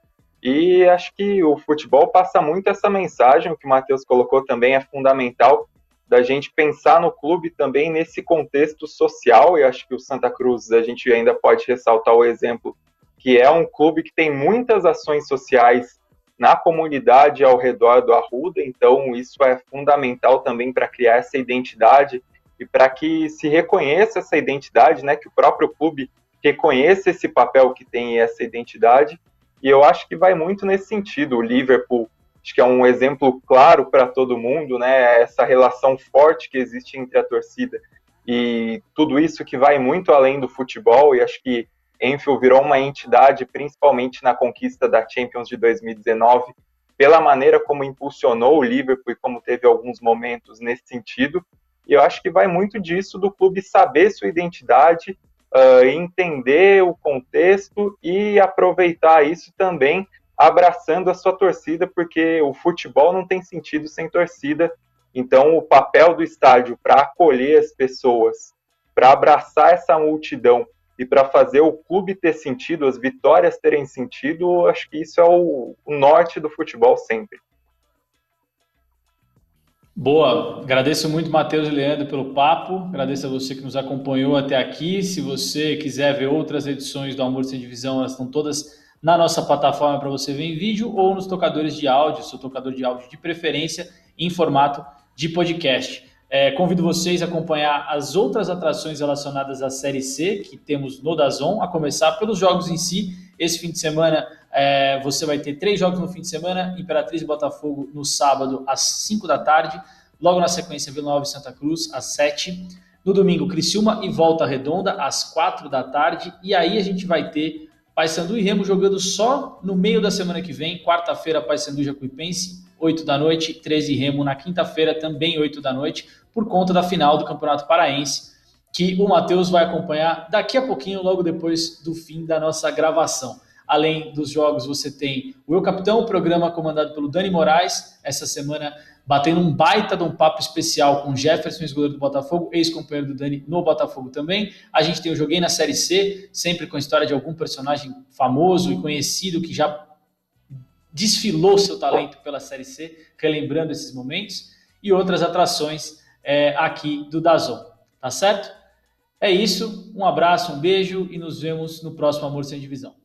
S3: E acho que o futebol passa muito essa mensagem, o que o Matheus colocou também é fundamental, da gente pensar no clube também nesse contexto social, e acho que o Santa Cruz a gente ainda pode ressaltar o exemplo que é um clube que tem muitas ações sociais na comunidade ao redor do Arruda, então isso é fundamental também para criar essa identidade e para que se reconheça essa identidade, né, que o próprio clube reconheça esse papel que tem essa identidade, e eu acho que vai muito nesse sentido. O Liverpool acho que é um exemplo claro para todo mundo, né? Essa relação forte que existe entre a torcida e tudo isso que vai muito além do futebol. E acho que Enfield virou uma entidade, principalmente na conquista da Champions de 2019, pela maneira como impulsionou o Liverpool e como teve alguns momentos nesse sentido. E eu acho que vai muito disso do clube saber sua identidade, uh, entender o contexto e aproveitar isso também abraçando a sua torcida, porque o futebol não tem sentido sem torcida. Então, o papel do estádio para acolher as pessoas, para abraçar essa multidão e para fazer o clube ter sentido, as vitórias terem sentido, acho que isso é o, o norte do futebol sempre.
S1: Boa, agradeço muito Matheus e Leandro pelo papo, agradeço a você que nos acompanhou até aqui. Se você quiser ver outras edições do Amor Sem Divisão, elas estão todas na nossa plataforma para você ver em vídeo ou nos tocadores de áudio, seu tocador de áudio de preferência, em formato de podcast. É, convido vocês a acompanhar as outras atrações relacionadas à Série C que temos no Dazon, a começar pelos jogos em si. Esse fim de semana é, você vai ter três jogos no fim de semana: Imperatriz e Botafogo no sábado às 5 da tarde. Logo na sequência, Vila Nova e Santa Cruz às 7. No domingo, Criciúma e Volta Redonda às 4 da tarde. E aí a gente vai ter Paysandu e Remo jogando só no meio da semana que vem. Quarta-feira, Paysandu e Jacuipense, 8 da noite. 13 Remo na quinta-feira, também 8 da noite por conta da final do Campeonato Paraense, que o Matheus vai acompanhar daqui a pouquinho, logo depois do fim da nossa gravação. Além dos jogos, você tem o Eu Capitão, o programa comandado pelo Dani Moraes, essa semana batendo um baita de um papo especial com Jefferson, ex-goleiro do Botafogo, ex-companheiro do Dani no Botafogo também. A gente tem o Joguei na Série C, sempre com a história de algum personagem famoso e conhecido que já desfilou seu talento pela Série C, relembrando esses momentos, e outras atrações é, aqui do Dazon, tá certo? É isso, um abraço, um beijo e nos vemos no próximo Amor Sem Divisão.